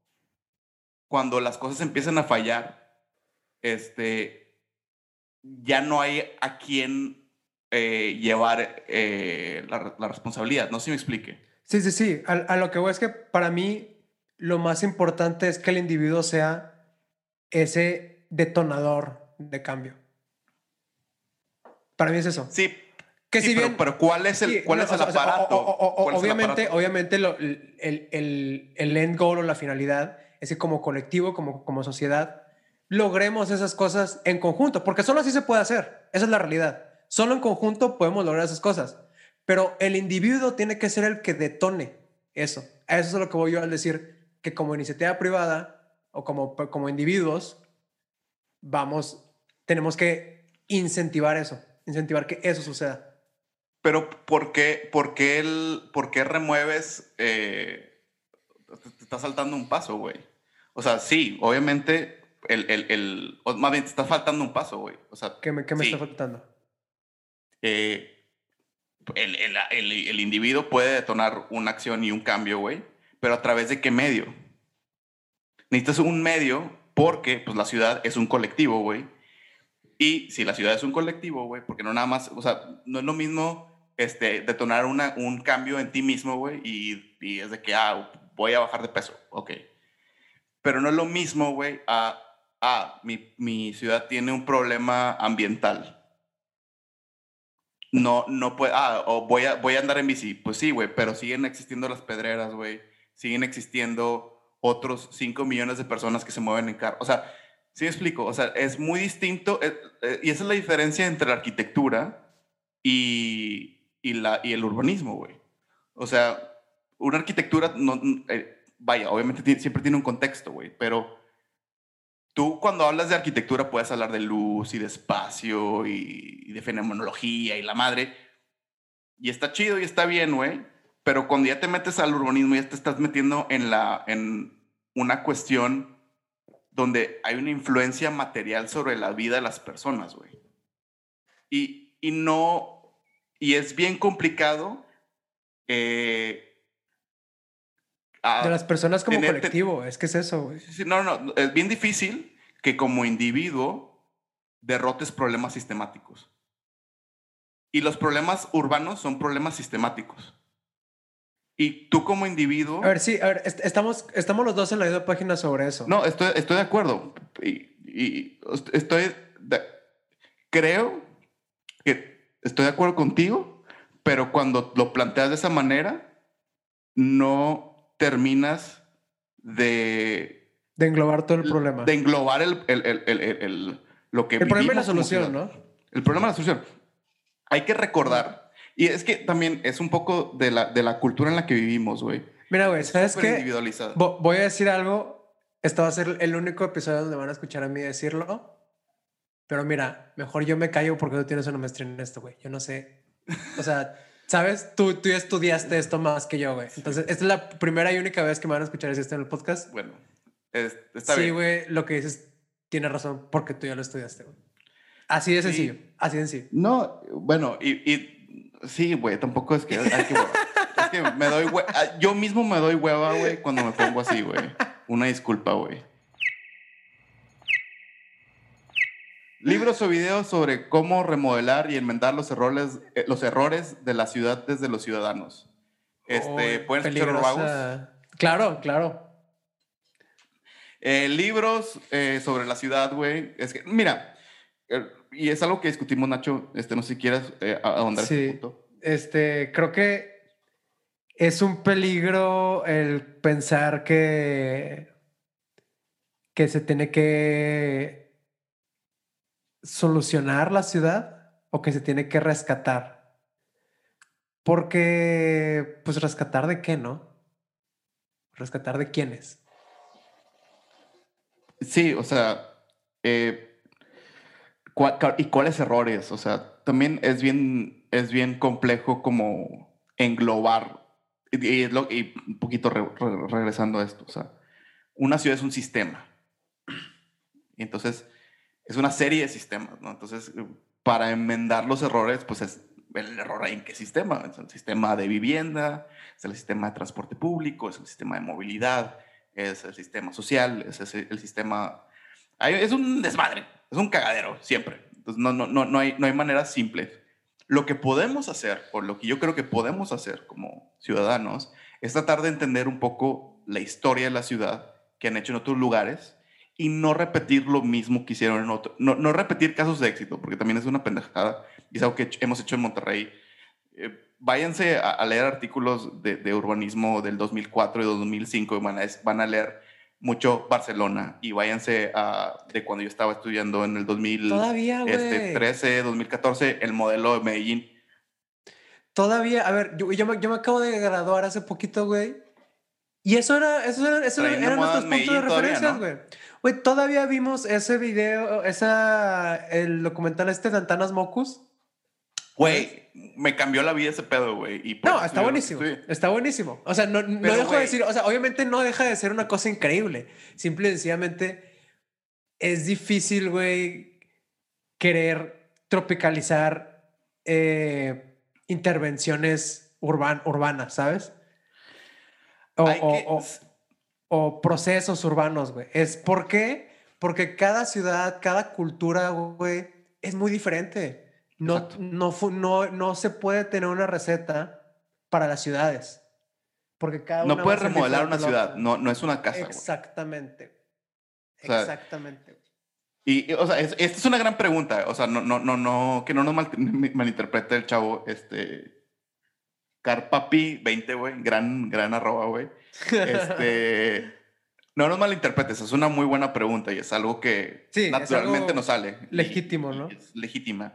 cuando las cosas empiezan a fallar, este, ya no hay a quién eh, llevar eh, la, responsabilidad. No sé si me explique. Sí, sí, sí. A, a, lo que voy es que para mí lo más importante es que el individuo sea ese detonador de cambio. Para mí es eso. Sí. Que si bien, pero, ¿cuál es el, cuál es el aparato? obviamente, obviamente el, el, el, end goal o la finalidad es que como colectivo, como, como sociedad, logremos esas cosas en conjunto, porque solo así se puede hacer. Esa es la realidad. Solo en conjunto podemos lograr esas cosas. Pero el individuo tiene que ser el que detone eso. A eso es lo que voy yo al decir que como iniciativa privada o como, como individuos, vamos tenemos que incentivar eso, incentivar que eso suceda. Pero ¿por qué, por qué, el, por qué remueves, eh, te está saltando un paso, güey? O sea, sí, obviamente, el, el, el, más bien te está faltando un paso, güey. O sea, ¿Qué me, qué me está faltando? Eh, el, el, el, individuo puede detonar una acción y un cambio, güey, pero a través de qué medio? Necesitas un medio porque pues, la ciudad es un colectivo, güey, y si la ciudad es un colectivo, güey, porque no nada más, o sea, no es lo mismo este, detonar una, un cambio en ti mismo, güey, y, y, es de que, ah, voy a bajar de peso, ok. Pero no es lo mismo, güey, a, ah, mi, mi ciudad tiene un problema ambiental. No, no puede, ah, o voy a, voy a andar en bici. Pues sí, güey, pero siguen existiendo las pedreras, güey. Siguen existiendo otros 5 millones de personas que se mueven en carro. O sea, Sí, explico. O sea, es muy distinto. Eh, eh, y esa es la diferencia entre la arquitectura y, y, la, y el urbanismo, güey. O sea, una arquitectura, no, eh, vaya, obviamente siempre tiene un contexto, güey, pero tú cuando hablas de arquitectura puedes hablar de luz y de espacio y, de fenomenología y la madre. Y está chido y está bien, güey. Pero cuando ya te metes al urbanismo, ya te estás metiendo en, la, en una cuestión donde hay una influencia material sobre la vida de las personas, güey. Y, y no, y es bien complicado. Eh, de las personas como colectivo, es que es eso, güey. no, no, es bien difícil que como individuo derrotes problemas sistemáticos. Y los problemas urbanos son problemas sistemáticos. Y tú como individuo... A ver, sí, a ver, estamos, estamos los dos en la misma página sobre eso. No, estoy, estoy de acuerdo. Y, estoy... creo que estoy de acuerdo contigo, pero cuando lo planteas de esa manera, no terminas de... De englobar todo el problema. De englobar el, el, el, el lo que... El problema y la solución, ¿no? El problema y la solución. Hay que recordar y es que también es un poco de la, de la cultura en la que vivimos, güey. Mira, güey, ¿sabes qué? Voy a decir algo. Esto va a ser el único episodio donde van a escuchar a mí decirlo. Pero mira, mejor yo me callo porque tú tienes una maestría en esto, güey. Yo no sé. O sea, ¿sabes? Tú, tú estudiaste esto más que yo, güey. Entonces, esta es la primera y única vez que me van a escuchar esto en el podcast. Bueno, está bien. Sí, güey, lo que dices tiene razón porque tú ya lo estudiaste, güey. Así de sencillo. Así de sencillo. No, bueno, y, y Sí, güey, tampoco es que es que me doy ah, Yo mismo me doy hueva, güey, cuando me pongo así, güey. Una disculpa, güey. Libros o videos sobre cómo remodelar y enmendar los errores, eh, los errores de la ciudad desde los ciudadanos. Este, ¿Pueden escuchar Claro, claro. Eh, libros eh, sobre la ciudad, güey. Es que, mira, y es algo que discutimos, Nacho. Este, no sé si quieras ahondar sí. este punto. Este, creo que es un peligro el pensar que, que se tiene que solucionar la ciudad o que se tiene que rescatar. Porque, pues, rescatar de qué, ¿no? Rescatar de quiénes. Sí, o sea, eh, ¿y cuáles errores? O sea, también es bien, es bien complejo como englobar, y, es lo, y un poquito regresando a esto, o sea, una ciudad es un sistema. Entonces, es una serie de sistemas, ¿no? Entonces, para enmendar los errores, pues es el error en qué sistema. Es el sistema de vivienda, es el sistema de transporte público, es el sistema de movilidad, es el sistema social, es el sistema... Es un desmadre, es un cagadero, siempre. Entonces, no, no, no, no, hay, no hay maneras simples. Lo que podemos hacer, o lo que yo creo que podemos hacer como ciudadanos, es tratar de entender un poco la historia de la ciudad que han hecho en otros lugares y no repetir lo mismo que hicieron en otro. No, no repetir casos de éxito, porque también es una pendejada y es algo que hemos hecho en Monterrey. Eh, váyanse a, leer artículos de, de, urbanismo del 2004 y 2005 y van a, van a leer mucho Barcelona y váyanse a de cuando yo estaba estudiando en el 2013, este, 2014, el modelo de Medellín. Todavía, a ver, yo, yo, me, yo me acabo de graduar hace poquito, güey. Y eso era, eso era, eso eran nuestros puntos de referencia, güey. Güey, todavía vimos ese video, esa, el documental este de Antanas Mocus. Güey, me cambió la vida ese pedo, güey. No, está buenísimo. Está buenísimo. O sea, no, no dejo de decir, o sea, obviamente no deja de ser una cosa increíble. Simple y sencillamente es difícil, güey, querer tropicalizar eh, intervenciones urbanas, ¿sabes? O, o, procesos urbanos, güey. Es por qué? Porque cada ciudad, cada cultura, güey, es muy diferente. No, no, no, no se puede tener una receta para las ciudades. Porque cada No puedes remodelar una ciudad, no, no es una casa. Exactamente. Exactamente. Y, o sea, esta es una gran pregunta. O sea, no, no, no, no, que no nos malinterprete el chavo, este. Carpapi 20, güey, gran, gran arroba, güey. Este. no nos malinterpretes, es una muy buena pregunta y es algo que naturalmente nos sale. Legítimo, ¿no? Es legítima.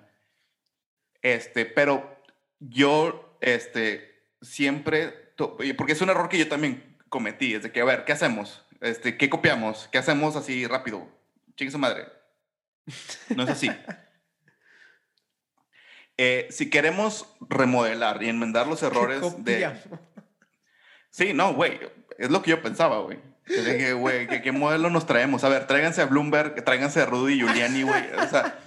Este, pero yo, este, siempre, porque es un error que yo también cometí, es de que, a ver, ¿qué hacemos? Este, ¿Qué copiamos? ¿Qué hacemos así rápido? Chingue su madre. No es así. Eh, si queremos remodelar y enmendar los errores de... Sí, no, güey, es lo que yo pensaba, güey. Que, güey, ¿qué, modelo nos traemos? A ver, tráiganse a Bloomberg, tráiganse a Rudy Giuliani, güey. O sea,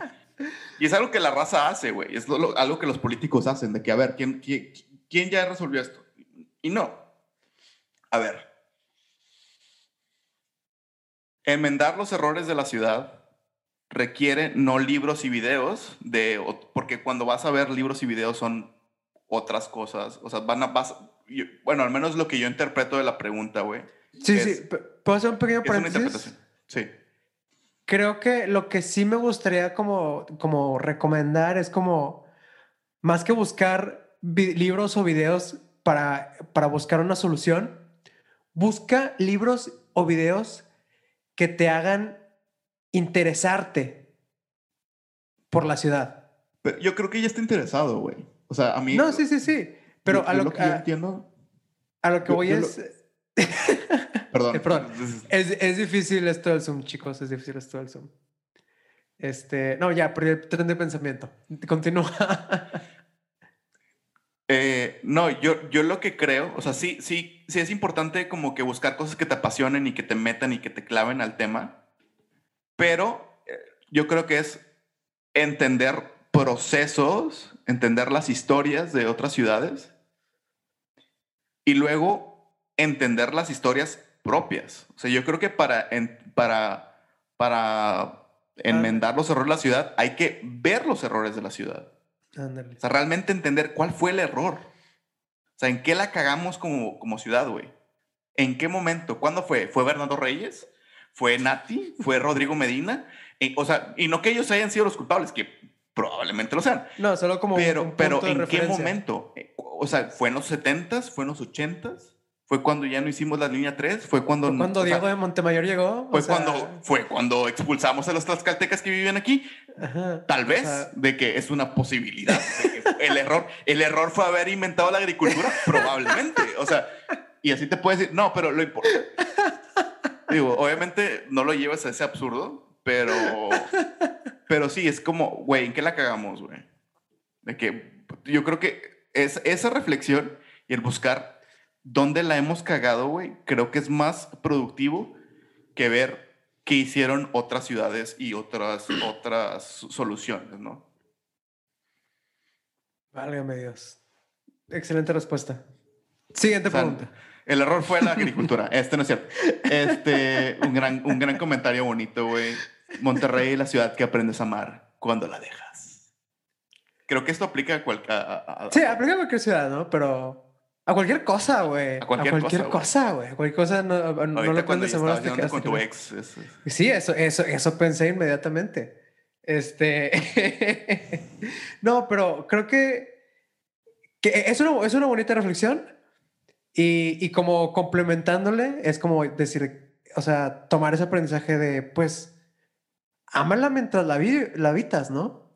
y es algo que la raza hace, güey. Es algo que los políticos hacen, de que, a ver, ¿quién, quién, ya resolvió esto? Y no. A ver. Enmendar los errores de la ciudad requiere no libros y videos, de, porque cuando vas a ver libros y videos son otras cosas. O sea, van a... Vas, bueno, al menos lo que yo interpreto de la pregunta, güey. Sí, sí. ¿Puedo hacer un pequeño paréntesis? Sí creo que lo que sí me gustaría como, como recomendar es como, más que buscar libros o videos para, para buscar una solución, busca libros o videos que te hagan interesarte por la ciudad. Pero yo creo que ella está interesado, güey. O sea, a mí... No, sí, sí, sí. Pero a lo, que yo entiendo... A lo que voy es... Perdón. Perdón. Es, es, difícil esto del Zoom, chicos. Es difícil esto del Zoom. Este, no, ya, perdí el tren de pensamiento. Continúa. Eh, no, yo, yo lo que creo, o sea, sí, sí, sí es importante como que buscar cosas que te apasionen y que te metan y que te claven al tema, pero eh, yo creo que es entender procesos, entender las historias de otras ciudades y luego entender las historias propias. O sea, yo creo que para, para, para enmendar los errores de la ciudad hay que ver los errores de la ciudad. O sea, realmente entender cuál fue el error. O sea, ¿en qué la cagamos como, como ciudad, güey? ¿En qué momento? ¿Cuándo fue? ¿Fue Bernardo Reyes? ¿Fue Nati? ¿Fue Rodrigo Medina? o sea, y no que ellos hayan sido los culpables, que probablemente lo sean. No, solo como Pero, pero ¿en qué momento? O sea, ¿fue en los 70s? ¿Fue en los 80s? fue cuando ya no hicimos la línea 3, fue cuando... ¿Fue cuando sea, Diego de Montemayor llegó. fue, O sea, cuando, fue cuando expulsamos a los tlaxcaltecas que vivían aquí. ajá, Tal o vez sea, de que es una posibilidad. el, error, el error fue haber inventado la agricultura, probablemente. O sea, y así te puedes decir, no, pero lo importante. Digo, obviamente no lo llevas a ese absurdo, pero, pero sí, es como, güey, ¿en qué la cagamos, güey? De que yo creo que es, esa reflexión y el buscar dónde la hemos cagado, güey, creo que es más productivo que ver qué hicieron otras ciudades y otras, otras soluciones, ¿no? Válgame Dios. Excelente respuesta. Siguiente O sea, pregunta. El error fue la agricultura. Este no es cierto. Este, un gran, un gran comentario bonito, güey. Monterrey, la ciudad que aprendes a amar cuando la dejas. Creo que esto aplica a cualquier. Sí, aplica a cualquier ciudad, ¿no? Pero a cualquier cosa, güey. A cualquier cosa, cosa, güey. A cualquier cosa no, no le cuando aprendes amor estabas hasta que con tu que- ex. es- es- Sí, eso, eso, eso pensé inmediatamente. Este. no, pero creo que, que es, una, es una bonita reflexión. Y, y como complementándole, es como decir, o sea, tomar ese aprendizaje de, pues, ámala mientras la, vi- la habitas, ¿no?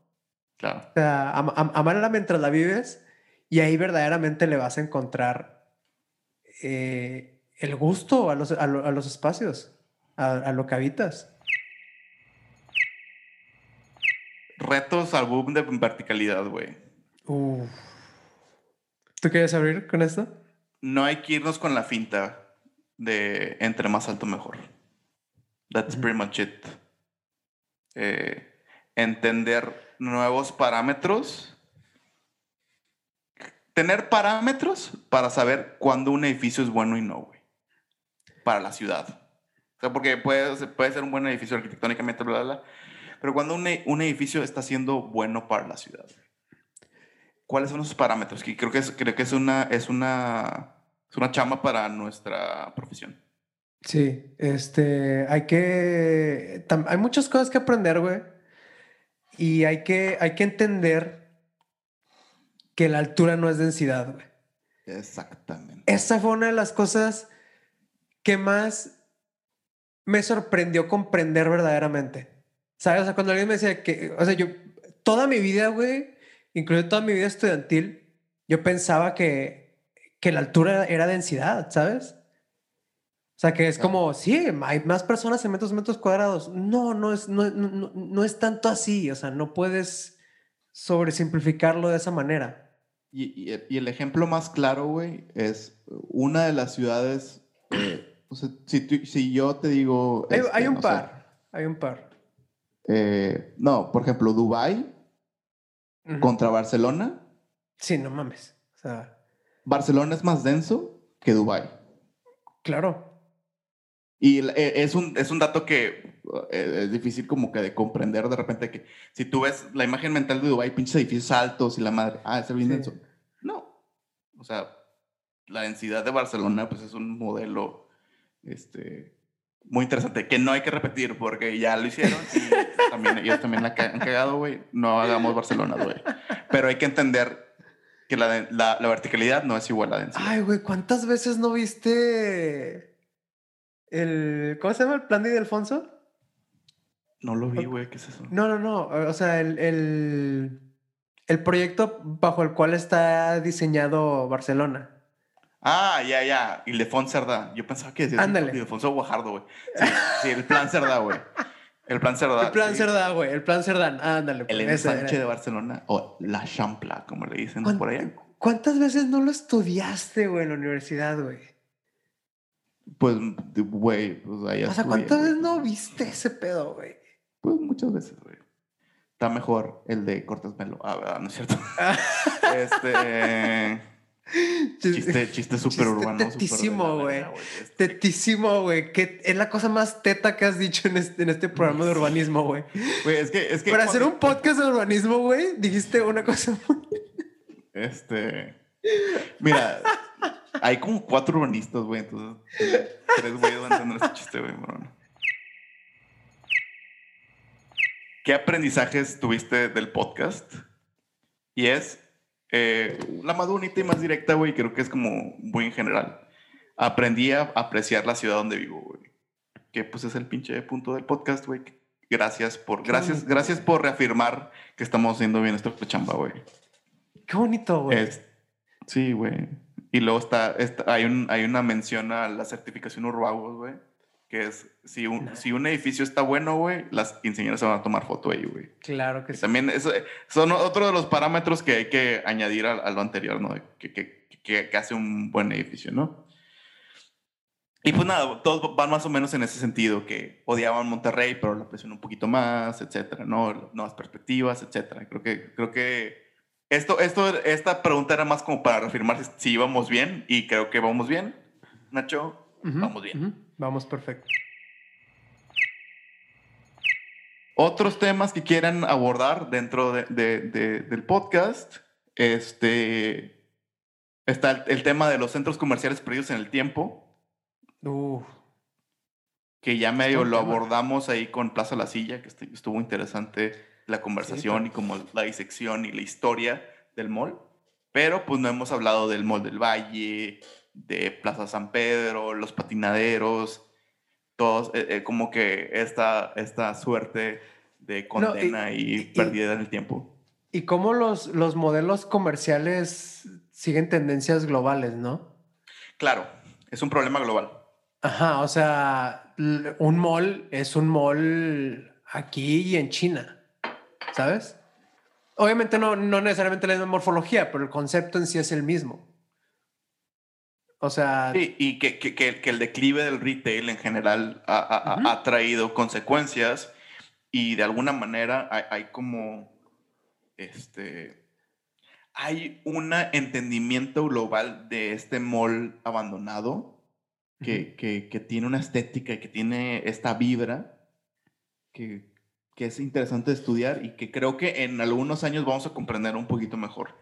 Claro. O sea, am- am- amarla mientras la vives y ahí verdaderamente le vas a encontrar eh, el gusto a los, a lo- a los espacios, a, a lo que habitas. Retos al boom de verticalidad, güey. ¿Tú quieres abrir con esto? No hay que irnos con la finta de entre más alto mejor. That's pretty much it. Eh, entender nuevos parámetros. Tener parámetros para saber cuándo un edificio es bueno y no, güey. Para la ciudad. O sea, porque puede, puede ser un buen edificio arquitectónicamente, bla, bla, bla. Pero cuando un, un edificio está siendo bueno para la ciudad. ¿Cuáles son esos parámetros? Que creo que es, creo que es una, es una, es una chamba para nuestra profesión. Sí, este, hay que, tam- hay muchas cosas que aprender, güey. Y hay que, hay que entender que la altura no es densidad, güey. Exactamente. Esa fue una de las cosas que más me sorprendió comprender verdaderamente. ¿Sabes? O sea, cuando alguien me decía que, o sea, yo, toda mi vida, güey, incluso toda mi vida estudiantil, yo pensaba que, que la altura era densidad, ¿sabes? O sea, que es como, sí, hay más personas en metros, metros cuadrados. No, no es, no, no, no- es tanto así. O sea, no puedes sobresimplificarlo de esa manera. Y, y el- y el ejemplo más claro, güey, es una de las ciudades. eh, o sea, si, si yo te digo. Hay, este, hay un sé, par, hay un par. eh, no, por ejemplo, Dubai Contra Barcelona. Sí, no mames. O sea, Barcelona es más denso que Dubai. claro. Y eh, es un, es un dato que eh, es difícil como que de comprender de repente que si tú ves la imagen mental de Dubai, pinches edificios altos y la madre, ah, es bien Sí. denso. No. O sea, la densidad de Barcelona pues es un modelo este, muy interesante que no hay que repetir porque ya lo hicieron y también, ellos también la han cagado, güey. No hagamos Barcelona, güey. Pero hay que entender que la, de- la, la verticalidad no es igual a la densidad. Ay, güey, ¿cuántas veces no viste el. ¿Cómo se llama el plan de Ildefonso? No lo vi, güey. ¿Qué es eso? No, no, no. O sea, el, el, el proyecto bajo el cual está diseñado Barcelona. Ah, ya, ya. Ildefonso Cerdá. Yo pensaba que decía Ándale. Ildefonso Guajardo, güey. Sí, sí, el plan Cerdá, güey. El plan Cerdá. el plan sí. Cerdá, güey. El plan Cerdán. Ándale. pues, El ensanche de Barcelona o la Champla, como le dicen ¿Cuán- por allá. ¿Cuántas veces no lo estudiaste, güey, en la universidad, güey? Pues, güey, pues allá O sea, ¿cuántas veces no viste ese pedo, güey? Pues muchas veces, güey. Está mejor el de Cortés Melo. Ah, ¿verdad? no es cierto. este. Chiste, chiste súper urbano. tetísimo, güey. Este, Tetísimo, güey. Que es la cosa más teta que has dicho en este, en este programa de urbanismo, güey. Güey, es que. Es que Para hacer un podcast de urbanismo, güey, dijiste una cosa muy... Este. Mira, hay como cuatro urbanistas, güey. Entonces, tres güeyes van a entender este chiste, güey. ¿Qué aprendizajes tuviste del podcast? Y es eh, la más bonita y más directa, güey. Creo que es como muy en general. aprendí a apreciar la ciudad donde vivo, güey. Que pues es el pinche punto del podcast, güey. Gracias por, gracias, bonito, gracias por reafirmar que estamos haciendo bien esta chamba, güey. Qué bonito, güey. Sí, güey. Y luego está, está- hay, un, hay una mención a la certificación Urbagos, güey. Que es, si un, Nice. si un edificio está bueno, güey, las ingenieras se van a tomar foto ahí, güey. Claro que Y sí. También eso, son otro de los parámetros que hay que añadir a, a lo anterior, ¿no? Que, que, que, que hace un buen edificio, ¿no? Y pues nada, todos van más o menos en ese sentido, que odiaban Monterrey, pero lo aprecian un poquito más, etcétera, ¿no? Nuevas perspectivas, etcétera. Creo que, creo que esto, esto, esta pregunta era más como para reafirmar si, si íbamos bien, y creo que vamos bien. Nacho, Vamos bien. Vamos perfecto. Otros temas que quieran abordar dentro de- de- de- del podcast, este, está el, el tema de los centros comerciales perdidos en el tiempo, que ya medio lo tema. abordamos ahí con Plaza La Silla, que estu- estuvo interesante la conversación y como la disección y la historia del mall, pero pues no hemos hablado del mall del Valle, de Plaza San Pedro, los patinaderos, todos, eh, eh, como que esta, esta suerte de condena y, y- pérdida en el tiempo. Y cómo los, los modelos comerciales siguen tendencias globales, ¿no? Claro, es un problema global. Ajá, o sea, un mall es un mall aquí y en China, ¿sabes? Obviamente no, no necesariamente la misma morfología, pero el concepto en sí es el mismo. O sea, Sí, y que, que- que- el declive del retail en general ha, ha- ha- Ujú. ha traído consecuencias y de alguna manera hay, hay como, este, hay un entendimiento global de este mall abandonado que, que- que tiene una estética y que tiene esta vibra que, que es interesante estudiar y que creo que en algunos años vamos a comprender un poquito mejor.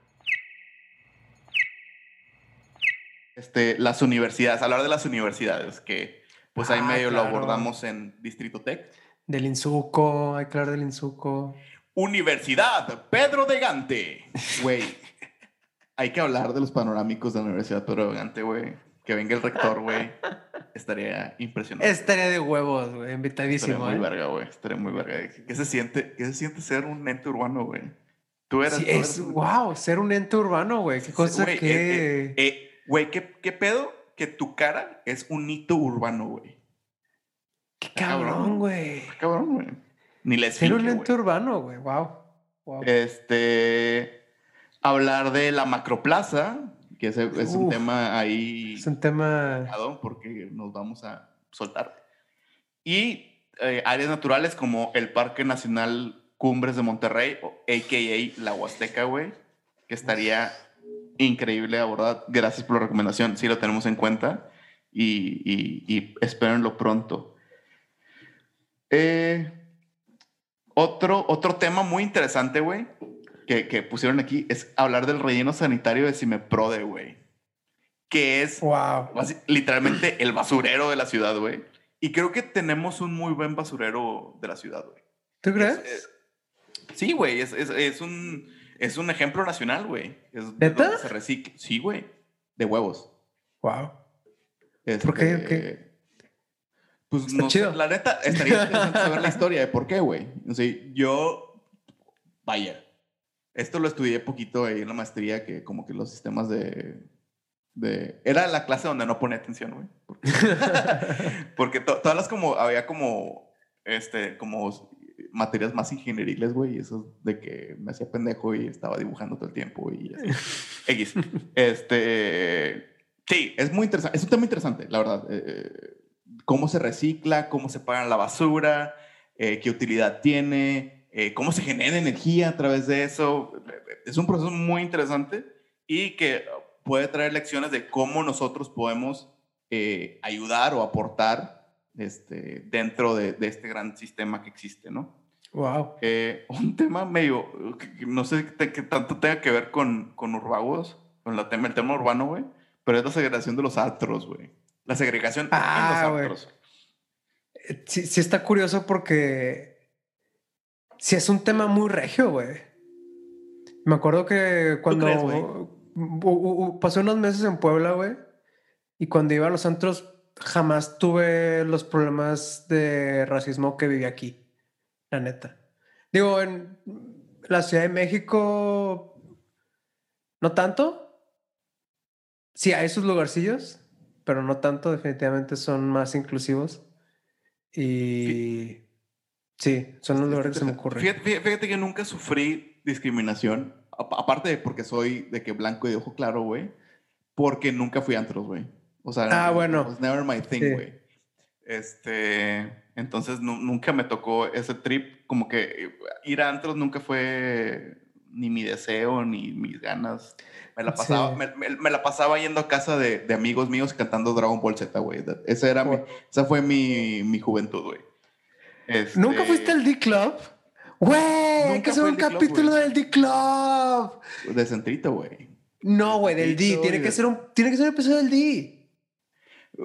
Este, las universidades, hablar de las universidades, que pues ahí Ah, medio lo abordamos en Distrito Tech. del Insuco, hay que hablar del Insuco. Universidad Pedro de Gante. Güey, hay que hablar de los panorámicos de la Universidad Pedro de Gante, güey. Que venga el rector, güey. Estaría impresionante. Estaría de huevos, güey, Estaría invitadísimo. muy ¿eh? verga, güey. Estaría muy verga. ¿Qué se siente, qué se siente ser un ente urbano, güey? Tú eras... Sí, tú es, un- wow, ser un ente urbano, güey. Qué cosa que... eh, eh, eh, Güey, ¿qué, ¿qué pedo? Que tu cara es un hito urbano, güey. Qué cabrón. güey. Está Cabrón, güey. Ni la Ser un güey. urbano, güey. Wow. wow. Este... Hablar de la macroplaza, que es, es un tema ahí... es un tema... porque nos vamos a soltar. Y eh, áreas naturales como el Parque Nacional Cumbres de Monterrey, o a.k.a. La Huasteca, güey, que estaría increíble abordar. Gracias por la recomendación, sí lo tenemos en cuenta y, y, y espérenlo pronto. Eh, otro, otro tema muy interesante, güey, que, que pusieron aquí es hablar del relleno sanitario de Cimeprode, güey. Que es Wow. literalmente el basurero de la ciudad, güey. Y creo que tenemos un muy buen basurero de la ciudad, güey. ¿Tú crees? Es- es- sí, güey, es- es un, es un ejemplo nacional, güey. Es de ¿Neta? donde se recicla. Sí, güey. De huevos. Wow. Este, ¿Por qué? ¿Qué? Pues Está no chido. sé, la neta, estaría interesante saber la historia de por qué, güey. O sea, yo, vaya, esto lo estudié poquito ahí en la maestría, que como que los sistemas de... de era la clase donde no ponía atención, güey. Porque, porque to- todas las como, había como, este, como materias más ingenieriles, güey, eso de que me hacía pendejo y estaba dibujando todo el tiempo y así. X. Este, sí, es muy interesante, es un tema interesante, la verdad. Eh, eh, cómo se recicla, cómo se paga la basura, eh, qué utilidad tiene, eh, cómo se genera energía a través de eso. Es un proceso muy interesante y que puede traer lecciones de cómo nosotros podemos eh, ayudar o aportar este, dentro de, de este gran sistema que existe, ¿no? Wow. Eh, un tema medio, no sé qué tanto tenga que ver con, con urbagos, con la tema, el tema urbano, güey, pero es la segregación de los atros, güey. La segregación Ah, en los atros. Eh, Sí, sí está curioso porque sí es un tema muy regio, güey. Me acuerdo que cuando crees, güey? u- u- u- pasé unos meses en Puebla, güey, Y cuando iba a los antros, jamás tuve los problemas de racismo que viví aquí, la neta. Digo, en la Ciudad de México, no tanto. Sí, hay sus lugarcillos, pero no tanto, definitivamente son más inclusivos. Y sí, son los lugares que se me ocurren. Fíjate, fíjate, que nunca sufrí discriminación, aparte de porque soy de que blanco y de ojo claro, güey, porque nunca fui antros, güey. O sea, ah, bueno. was never my thing, güey. Este, entonces nunca me tocó ese trip, como que ir a antros nunca fue ni mi deseo ni mis ganas. Me la pasaba, me, la pasaba yendo a casa de, de, amigos míos cantando Dragon Ball Z, güey. Esa, era mi, esa fue mi, mi juventud, güey. Este... ¿Nunca fuiste al D-Club? Güey, que hacer un capítulo del D-Club. De centrito, güey. No, güey, del D. Tiene que, ser un, tiene que ser un episodio del D.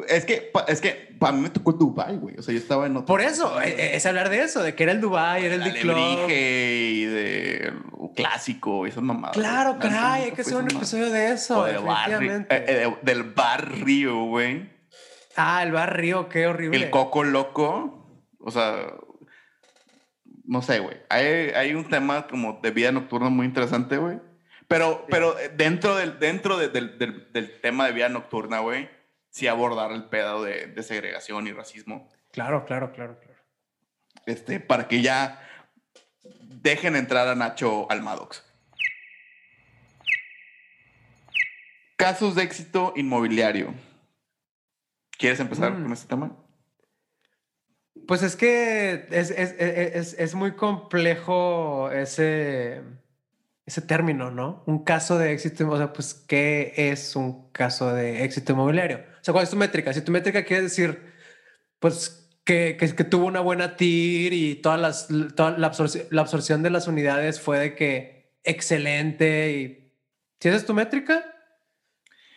Es que, es que para mí me tocó Dubai, güey. O sea, yo estaba en otro... Por eso, e, e, es, hablar de eso, de que era el Dubai, era el de club. y de clásico esas mamadas. Claro, caray, hay que hacer un episodio de eso. definitivamente. Eh, eh, del barrio, güey. Ah, el barrio, qué horrible. El coco loco. O sea, no sé, güey. Hay, hay un tema como de vida nocturna muy interesante, güey. Pero, pero dentro, del, dentro del, del, del tema de vida nocturna, güey sí abordar el pedo de, segregación y racismo. Claro, claro, claro, claro. Este, para que ya dejen entrar a Nacho Almadox. Casos de éxito inmobiliario. ¿Quieres empezar mm. con este tema? Pues es que es, es, muy complejo ese, ese término, ¿no? Un caso de éxito, o sea, pues, ¿qué es un caso de éxito inmobiliario? Sea, ¿cuál es tu métrica? Si tu métrica quiere decir, pues, que, que, tuvo una buena TIR y todas las, toda la, absorción, la, absorción, de las unidades fue de que excelente y si esa es tu métrica,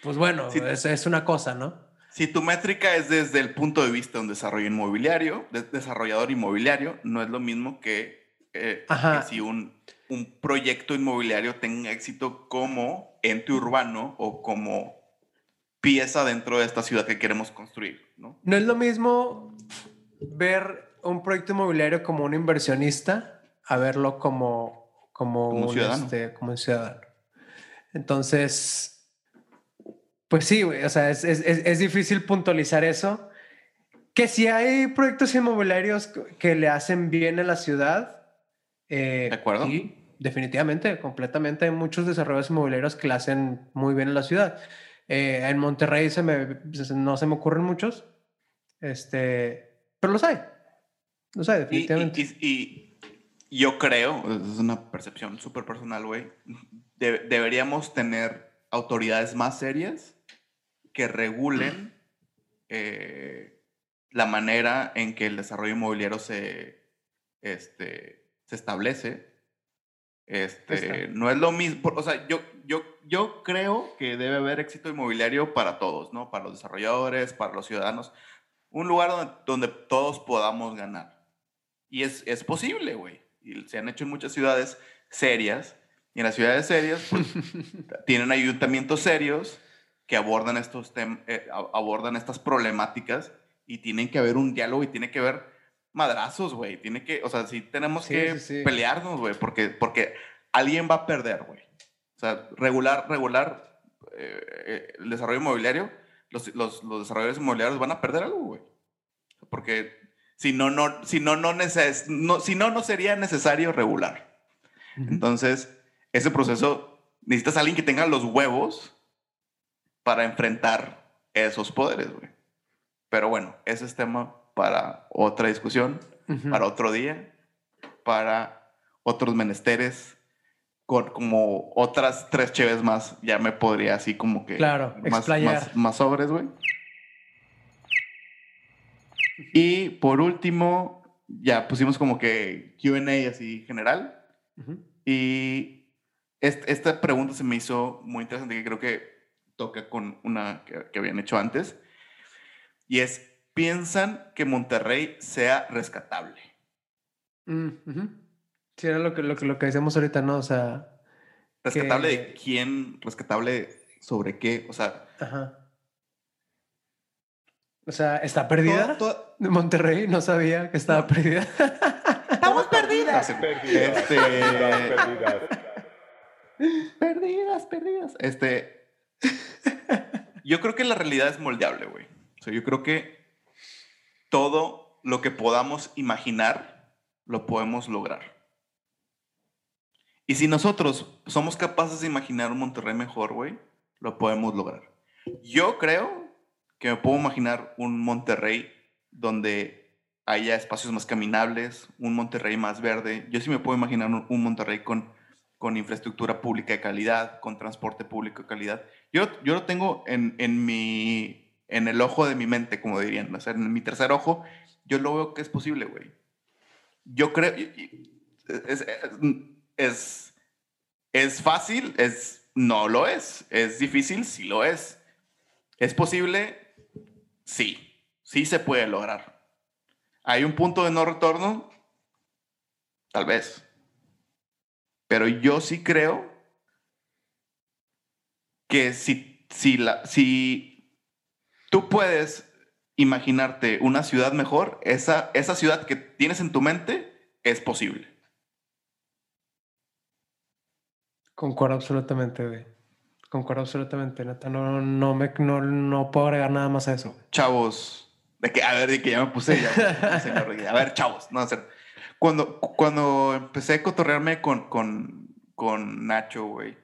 pues bueno, es, es, una cosa, ¿no? Si tu métrica es desde el punto de vista de un desarrollo inmobiliario, de desarrollador inmobiliario, no es lo mismo que, eh, que si un, un proyecto inmobiliario tenga éxito como ente urbano o como pieza dentro de esta ciudad que queremos construir, ¿no? No es lo mismo ver un proyecto inmobiliario como un inversionista a verlo como, como, un, ciudadano. Este, como un ciudadano. Entonces, pues sí, o sea, es, es, es, difícil puntualizar eso. Que si hay proyectos inmobiliarios que le hacen bien a la ciudad, eh, ¿de acuerdo? Sí, definitivamente, completamente. Hay muchos desarrollos inmobiliarios que le hacen muy bien a la ciudad. Eh, en Monterrey se me, no se me ocurren muchos, este, pero los hay. Los hay, definitivamente. Y, yo creo, es una percepción súper personal, güey, deberíamos tener autoridades más serias que regulen eh, la manera en que el desarrollo inmobiliario se, este, se establece este, no es lo mismo, o sea, yo, yo, yo creo que debe haber éxito inmobiliario para todos, ¿no? Para los desarrolladores, para los ciudadanos. Un lugar donde, donde todos podamos ganar. Y es, es posible, güey. Y se han hecho en muchas ciudades serias. Y en las ciudades serias, pues, tienen ayuntamientos serios que abordan, estos eh, abordan estas problemáticas y tienen que haber un diálogo y tiene que haber madrazos, güey. Tiene que, o sea, sí tenemos que pelearnos, güey, porque, porque alguien va a perder, güey. O sea, regular, regular eh, eh, el desarrollo inmobiliario, los, los, los, desarrolladores inmobiliarios van a perder algo, güey. Porque si no, no, si no, no, neces no, si no, no sería necesario regular. Entonces, ese proceso, necesitas a alguien que tenga los huevos para enfrentar esos poderes, güey. Pero bueno, ese es tema para otra discusión, para otro día, para otros menesteres, con como otras tres cheves más, ya me podría así como que... Claro, más, más, sobres, güey. Y por último, ya pusimos como que QA así general. Y esta pregunta se me hizo muy interesante, que creo que toca con una que, que habían hecho antes. Y es, piensan que Monterrey sea rescatable. Mm, sí, era lo que, lo, lo que decíamos ahorita, ¿no? O sea. ¿Rescatable de quién? ¿Rescatable sobre qué? O sea. O sea, ¿está perdida? Todo- todo- De Monterrey no sabía que estaba perdida. Estamos perdidas. Perdidas, Este- perdidas, perdidas. Perdidas, perdidas. Este. Yo creo que la realidad es moldeable, güey. O sea, yo creo que todo lo que podamos imaginar lo podemos lograr. Y si nosotros somos capaces de imaginar un Monterrey mejor, güey, lo podemos lograr. Yo creo que me puedo imaginar un Monterrey donde haya espacios más caminables, un Monterrey más verde. Yo sí me puedo imaginar un, Monterrey con, con infraestructura pública de calidad, con transporte público de calidad. Yo, yo lo tengo en, en, mi, en el ojo de mi mente, como dirían. O sea, en mi tercer ojo, yo lo veo que es posible, güey. Yo creo... es, es fácil, es, no lo es. Es difícil, sí lo es. ¿Es posible? Sí. Sí se puede lograr. ¿Hay un punto de no retorno? Tal vez. Pero yo sí creo que si, si, la, si tú puedes imaginarte una ciudad mejor, esa, esa ciudad que tienes en tu mente es posible. Concuerdo absolutamente, güey. Concuerdo absolutamente, neta. No, no, me, no, no puedo agregar nada más a eso. Chavos, de que, a ver, de que ya me puse ya, a ver, chavos, no, o sea, cuando, cuando empecé a cotorrearme con, con, con Nacho, güey,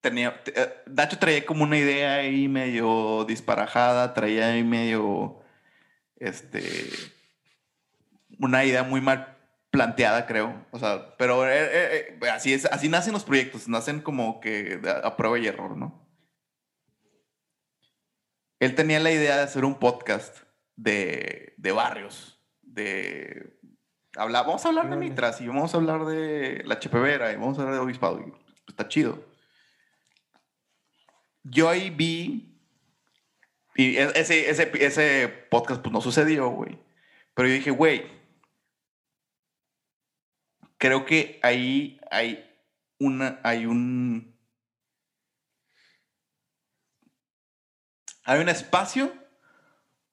tenía, te- eh, Nacho traía como una idea ahí medio disparajada, traía ahí medio, este, una idea muy mal planteada, creo, o sea, pero eh, eh, eh, así es, así nacen los proyectos, nacen como que a prueba y error, ¿no? Él tenía la idea de hacer un podcast de, de barrios, de... Habla, vamos a hablar de. Mitras y vamos a hablar de La Chepevera y vamos a hablar de Obispado. y está chido. Yo ahí vi... Y e- ese, ese, ese podcast pues no sucedió, güey. Pero yo dije, güey, creo que ahí hay una, hay un, hay un espacio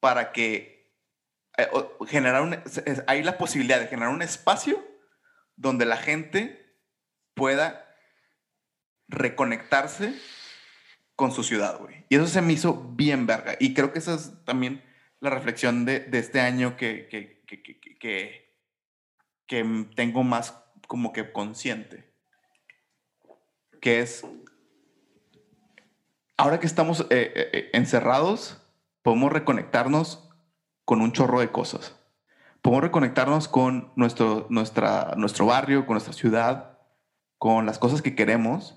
para que eh, generar un, hay la posibilidad de generar un espacio donde la gente pueda reconectarse con su ciudad, güey. Y eso se me hizo bien verga. Y creo que esa es también la reflexión de, de este año que, que, que, que, que- tengo más como que consciente. Que es, ahora que estamos eh, eh, eh, encerrados, podemos reconectarnos con un chorro de cosas. Podemos reconectarnos con nuestro, nuestra, nuestro barrio, con nuestra ciudad, con las cosas que queremos.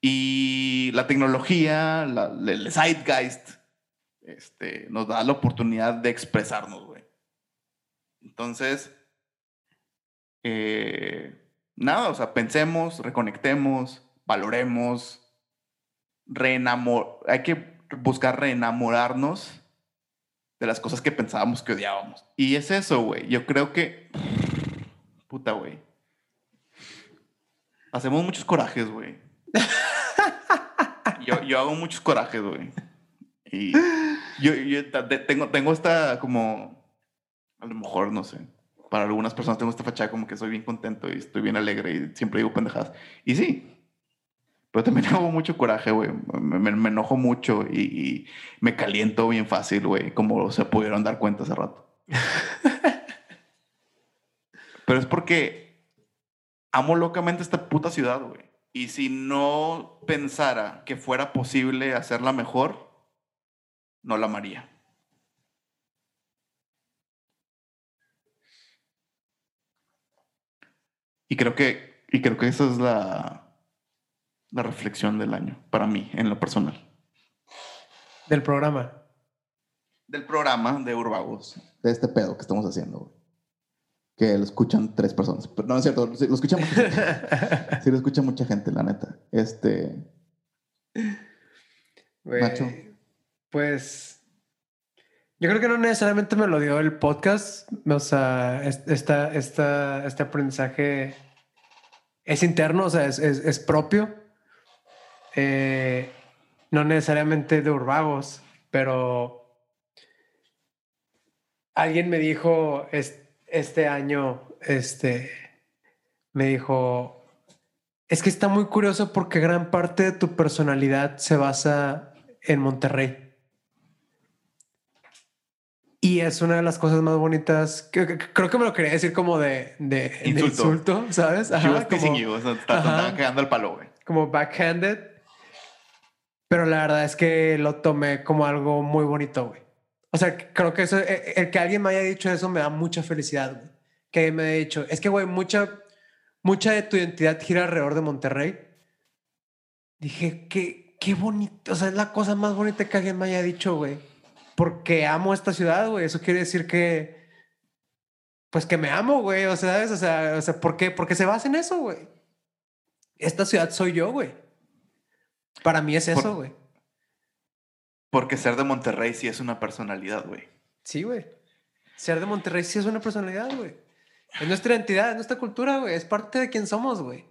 Y la tecnología, la- el zeitgeist, este, nos da la oportunidad de expresarnos. Entonces, eh, nada, o sea, pensemos, reconectemos, valoremos, reenamor hay que buscar reenamorarnos de las cosas que pensábamos que odiábamos. Y es eso, güey. Yo creo que, puta, güey. Hacemos muchos corajes, güey. Yo, yo hago muchos corajes, güey. Y yo, yo tengo, tengo esta como, a lo mejor, no sé, para algunas personas tengo esta fachada como que soy bien contento y estoy bien alegre y siempre digo pendejadas. Y sí, pero también hago mucho coraje, güey. Me enojo mucho y, y me caliento bien fácil, güey, como se pudieron dar cuenta hace rato. Pero es porque amo locamente esta puta ciudad, güey. Y si no pensara que fuera posible hacerla mejor, no la amaría. Y creo que, y creo que esa es la, la reflexión del año, para mí, en lo personal. Del programa. Del programa de Urbagos. De este pedo que estamos haciendo, güey. Que lo escuchan tres personas. Pero no es cierto, lo escucha mucha gente. Sí, lo escucha mucha gente, la neta. Este. Güey, Nacho. Pues yo creo que no necesariamente me lo dio el podcast. O sea, es- esta, esta, este aprendizaje es interno, o sea, es, es- es propio. Eh, no necesariamente de Urbagos. pero alguien me dijo este año, este, me dijo, es que está muy curioso porque gran parte de tu personalidad se basa en Monterrey. Y es una de las cosas más bonitas. Que, creo que me lo quería decir como de, de, insulto. ¿sabes? Ajá, como, you, o cagando el palo, güey. Como backhanded. Pero la verdad es que lo tomé como algo muy bonito, güey. O sea, creo que eso, e, el, que alguien me haya dicho eso me da mucha felicidad, güey. Que me haya dicho, es que, güey, mucha, mucha de tu identidad gira alrededor de Monterrey. Dije, qué, qué bonito. O sea, es la cosa más bonita que alguien me haya dicho, güey porque amo esta ciudad, güey. Eso quiere decir que, pues que me amo, güey. O sea, ¿sabes? O sea, o sea ¿por qué? Porque se basa en eso, güey. Esta ciudad soy yo, güey. Para mí es eso, güey. Porque ser de Monterrey sí es una personalidad, güey. Sí, güey. Ser de Monterrey sí es una personalidad, güey. Es nuestra identidad, es nuestra cultura, güey. Es parte de quien somos, güey.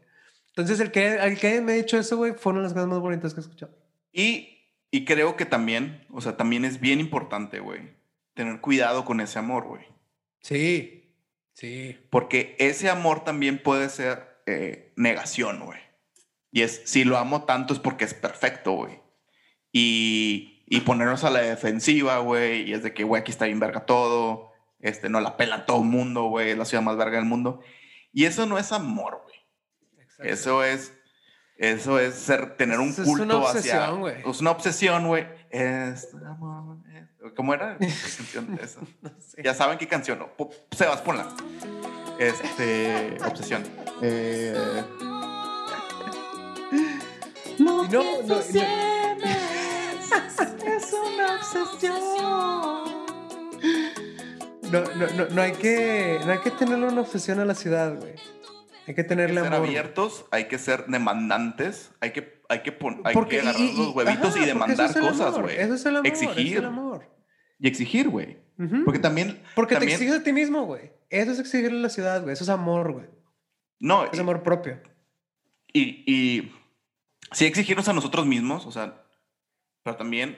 Entonces, el que, el que me ha dicho eso, güey, fueron las cosas más bonitas que he escuchado. Y y creo que también, o sea, también es bien importante, güey, tener cuidado con ese amor, güey. Sí, sí. Porque ese amor también puede ser eh, negación, güey. Y es, si lo amo tanto es porque es perfecto, güey. Y, y ponernos a la defensiva, güey, y es de que, güey, aquí está bien verga todo, este, no la pela todo el mundo, güey, es la ciudad más verga del mundo. Y eso no es amor, güey. Eso es eso es ser, tener un culto es una obsesión, hacia. Es una obsesión, güey. Es ¿Cómo era? canción esa? Ya saben qué canción. ¿no? Sebas, ponla. Este. Obsesión. Eh... No, no, no, es una obsesión. No, no, no, no hay que, no hay que tenerle una obsesión a la ciudad, güey. Hay que tenerle hay que ser abiertos, hay que ser demandantes, hay que, hay que, hay que agarrar los huevitos y demandar cosas, güey. Eso es el amor. Exigir. Es el amor. Y exigir, güey. Porque también. Porque te exiges a ti mismo, güey. Eso es exigirle a la ciudad, güey. Eso es amor, güey. No. Es amor propio. Y, y sí exigirnos a nosotros mismos, o sea, pero también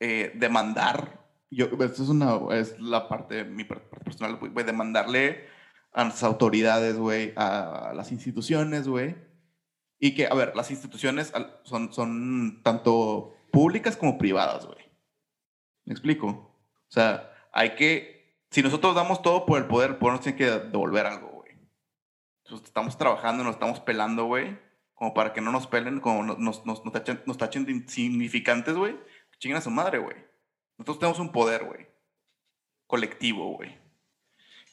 eh, demandar. Yo, esto es una, es la parte, mi parte personal, güey, demandarle a las autoridades, güey, a las instituciones, güey. Y que, a ver, las instituciones son, son tanto públicas como privadas, güey. ¿Me explico? O sea, hay que, si nosotros damos todo por el poder, el poder nos tiene que devolver algo, güey. Estamos trabajando, nos estamos pelando, güey, como para que no nos pelen, como nos, nos, nos, tachen, nos de insignificantes, güey. Chinguen a su madre, güey. Nosotros tenemos un poder, güey. Colectivo, güey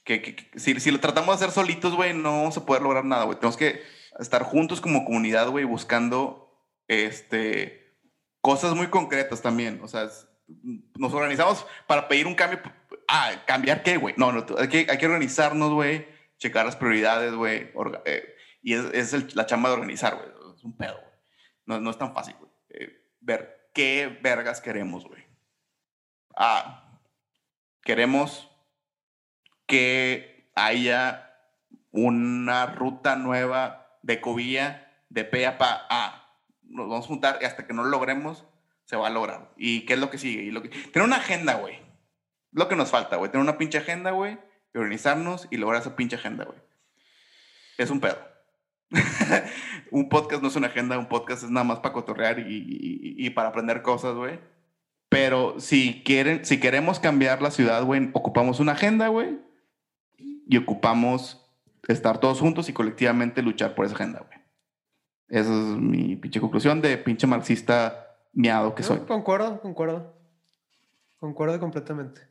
que, si, si, lo tratamos de hacer solitos, güey, no vamos a poder lograr nada, güey. Tenemos que estar juntos como comunidad, güey, buscando este, cosas muy concretas también. O sea, nos organizamos para pedir un cambio. Ah, ¿cambiar qué, güey? No, no hay, que, hay que organizarnos, güey, checar las prioridades, güey. Eh, y es, es la chamba de organizar, güey. Es un pedo, güey. No, no, es tan fácil, güey. Eh, ver qué vergas queremos, güey. Ah, queremos que haya una ruta nueva de Covilla de P a A. Nos vamos a juntar y hasta que no lo logremos, se va a lograr. ¿Y qué es lo que sigue? Y lo que... Tener una agenda, güey. Lo que nos falta, güey. Tener una pinche agenda, güey. Organizarnos y lograr esa pinche agenda, güey. Es un pedo. un podcast no es una agenda, un podcast es nada más para cotorrear y, y para aprender cosas, güey. Pero si, quieren, si queremos cambiar la ciudad, güey, ocupamos una agenda, güey y ocupamos estar todos juntos y colectivamente luchar por esa agenda, güey. Esa es mi pinche conclusión de pinche marxista miado que soy. Concuerdo, concuerdo. Concuerdo completamente.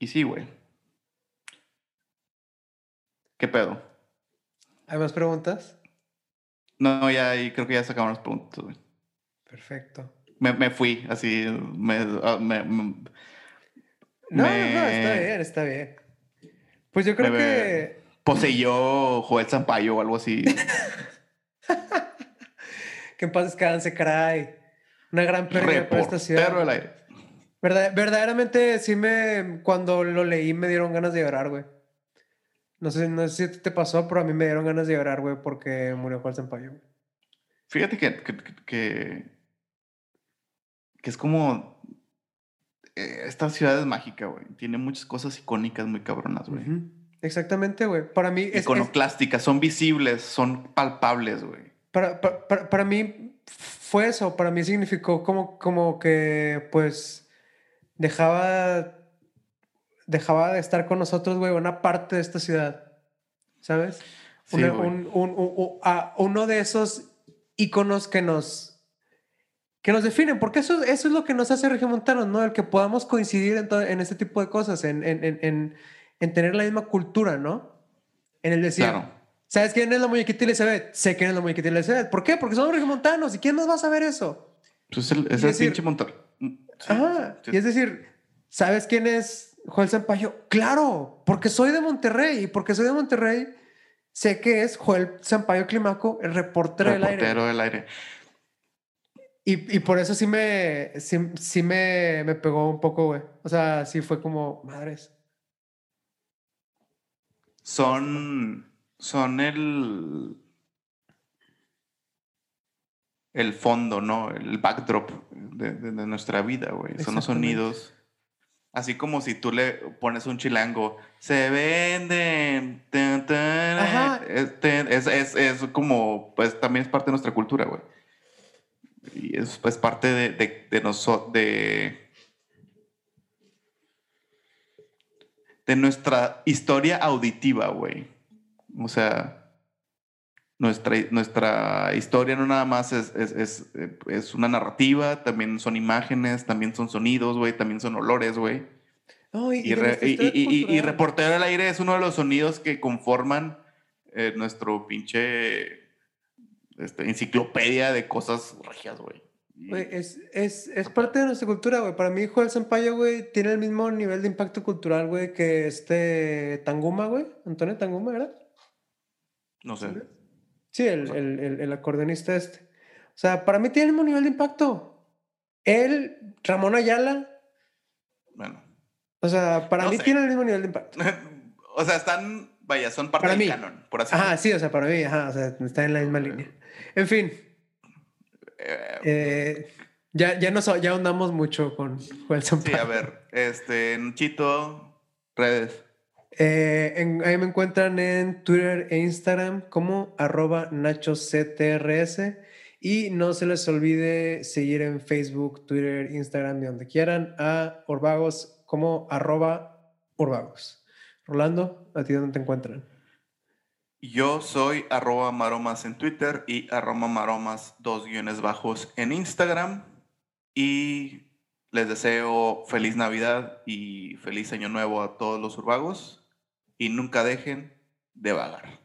Y sí, güey. ¿Qué pedo? ¿Hay más preguntas? No, ya creo que ya se acabaron las preguntas, güey. Perfecto. Me, fui, así. Me, ah, me, no, no, está bien, está bien. Pues yo creo que. Poseyó Joel Zampayo o algo así. que en paz descanse, caray. Una gran pérdida para esta ciudad. Perro del aire. verdaderamente, sí me. Cuando lo leí me dieron ganas de llorar, güey. No sé, no sé si te pasó, pero a mí me dieron ganas de llorar, güey, porque murió Joel Zampayo. Fíjate que, que, que es como... eh, esta ciudad es mágica, güey. Tiene muchas cosas icónicas muy cabronas, güey. Exactamente, güey. Para mí es, es- Iconoclásticas, son visibles, son palpables, güey. para, para, para- para mí fue eso. Para mí significó como, como que, pues, dejaba, dejaba de estar con nosotros, güey, una parte de esta ciudad. ¿Sabes? Sí, Una- güey. un- un- un- un- a- uno de esos iconos que nos que nos definen, porque eso, eso es lo que nos hace regiomontanos, ¿no? El que podamos coincidir en, todo- en este tipo de cosas, en, en, en, en, en tener la misma cultura, ¿no? En el decir, Claro. ¿sabes quién es la muñequita Elizabeth? Sé quién es la muñequita Elizabeth. ¿Por qué? Porque somos regiomontanos. ¿Y quién más va a saber eso? Pues el, es el decir- pinche Monterrey. Sí, Ajá. sí, Y es decir, ¿sabes quién es Joel Sampaio? Claro, porque soy de Monterrey. Y porque soy de Monterrey, sé que es Joel Sampaio Climaco, el reportero del aire. reportero del aire. Y, y por eso sí me, sí, sí me, me pegó un poco, güey. O sea, sí fue como, madres. Son, son el, el fondo, ¿no? El backdrop de, de- de nuestra vida, güey. Son los sonidos. Así como si tú le pones un chilango, se venden. tan, tan, Ajá. este, es, es, es como, pues también es parte de nuestra cultura, güey. Y es pues, parte de, de, de nosotros, de, de nuestra historia auditiva, güey. O sea, nuestra, nuestra historia no nada más es, es, es, es una narrativa, también son imágenes, también son sonidos, güey, también son olores, güey. Y, Y. Reportero del Aire es uno de los sonidos que conforman eh, nuestro pinche este, enciclopedia de cosas regias, güey. Es, es, es parte de nuestra cultura, güey. Para mí, Joel Sampaio, güey, tiene el mismo nivel de impacto cultural, güey, que este Tanguma, güey. Antonio Tanguma, ¿verdad? no sé. Sí, el, el, el, el acordeonista este. O sea, para mí tiene el mismo nivel de impacto. Él, Ramón Ayala, Bueno. o sea, para No mí sé. tiene el mismo nivel de impacto. o sea, están, vaya, son parte Para del mí. canon, por así Ajá, sí, o sea, para mí, ajá, o sea, está en la misma línea. En fin, Eh, ya, ya, nos, ya ahondamos mucho con Joel sí, Sampaio. a ver, este, Chito, redes. Eh, en- ahí me encuentran en Twitter e Instagram como arroba nachoctrs y no se les olvide seguir en Facebook, Twitter, Instagram y donde quieran a Urbagos como arroba Urbagos. Rolando, ¿a ti dónde te encuentran? Yo soy arroba maromas en Twitter y arroba maromas dos guiones bajos en Instagram. Y les deseo feliz Navidad y feliz Año Nuevo a todos los urbagos. Y nunca dejen de vagar.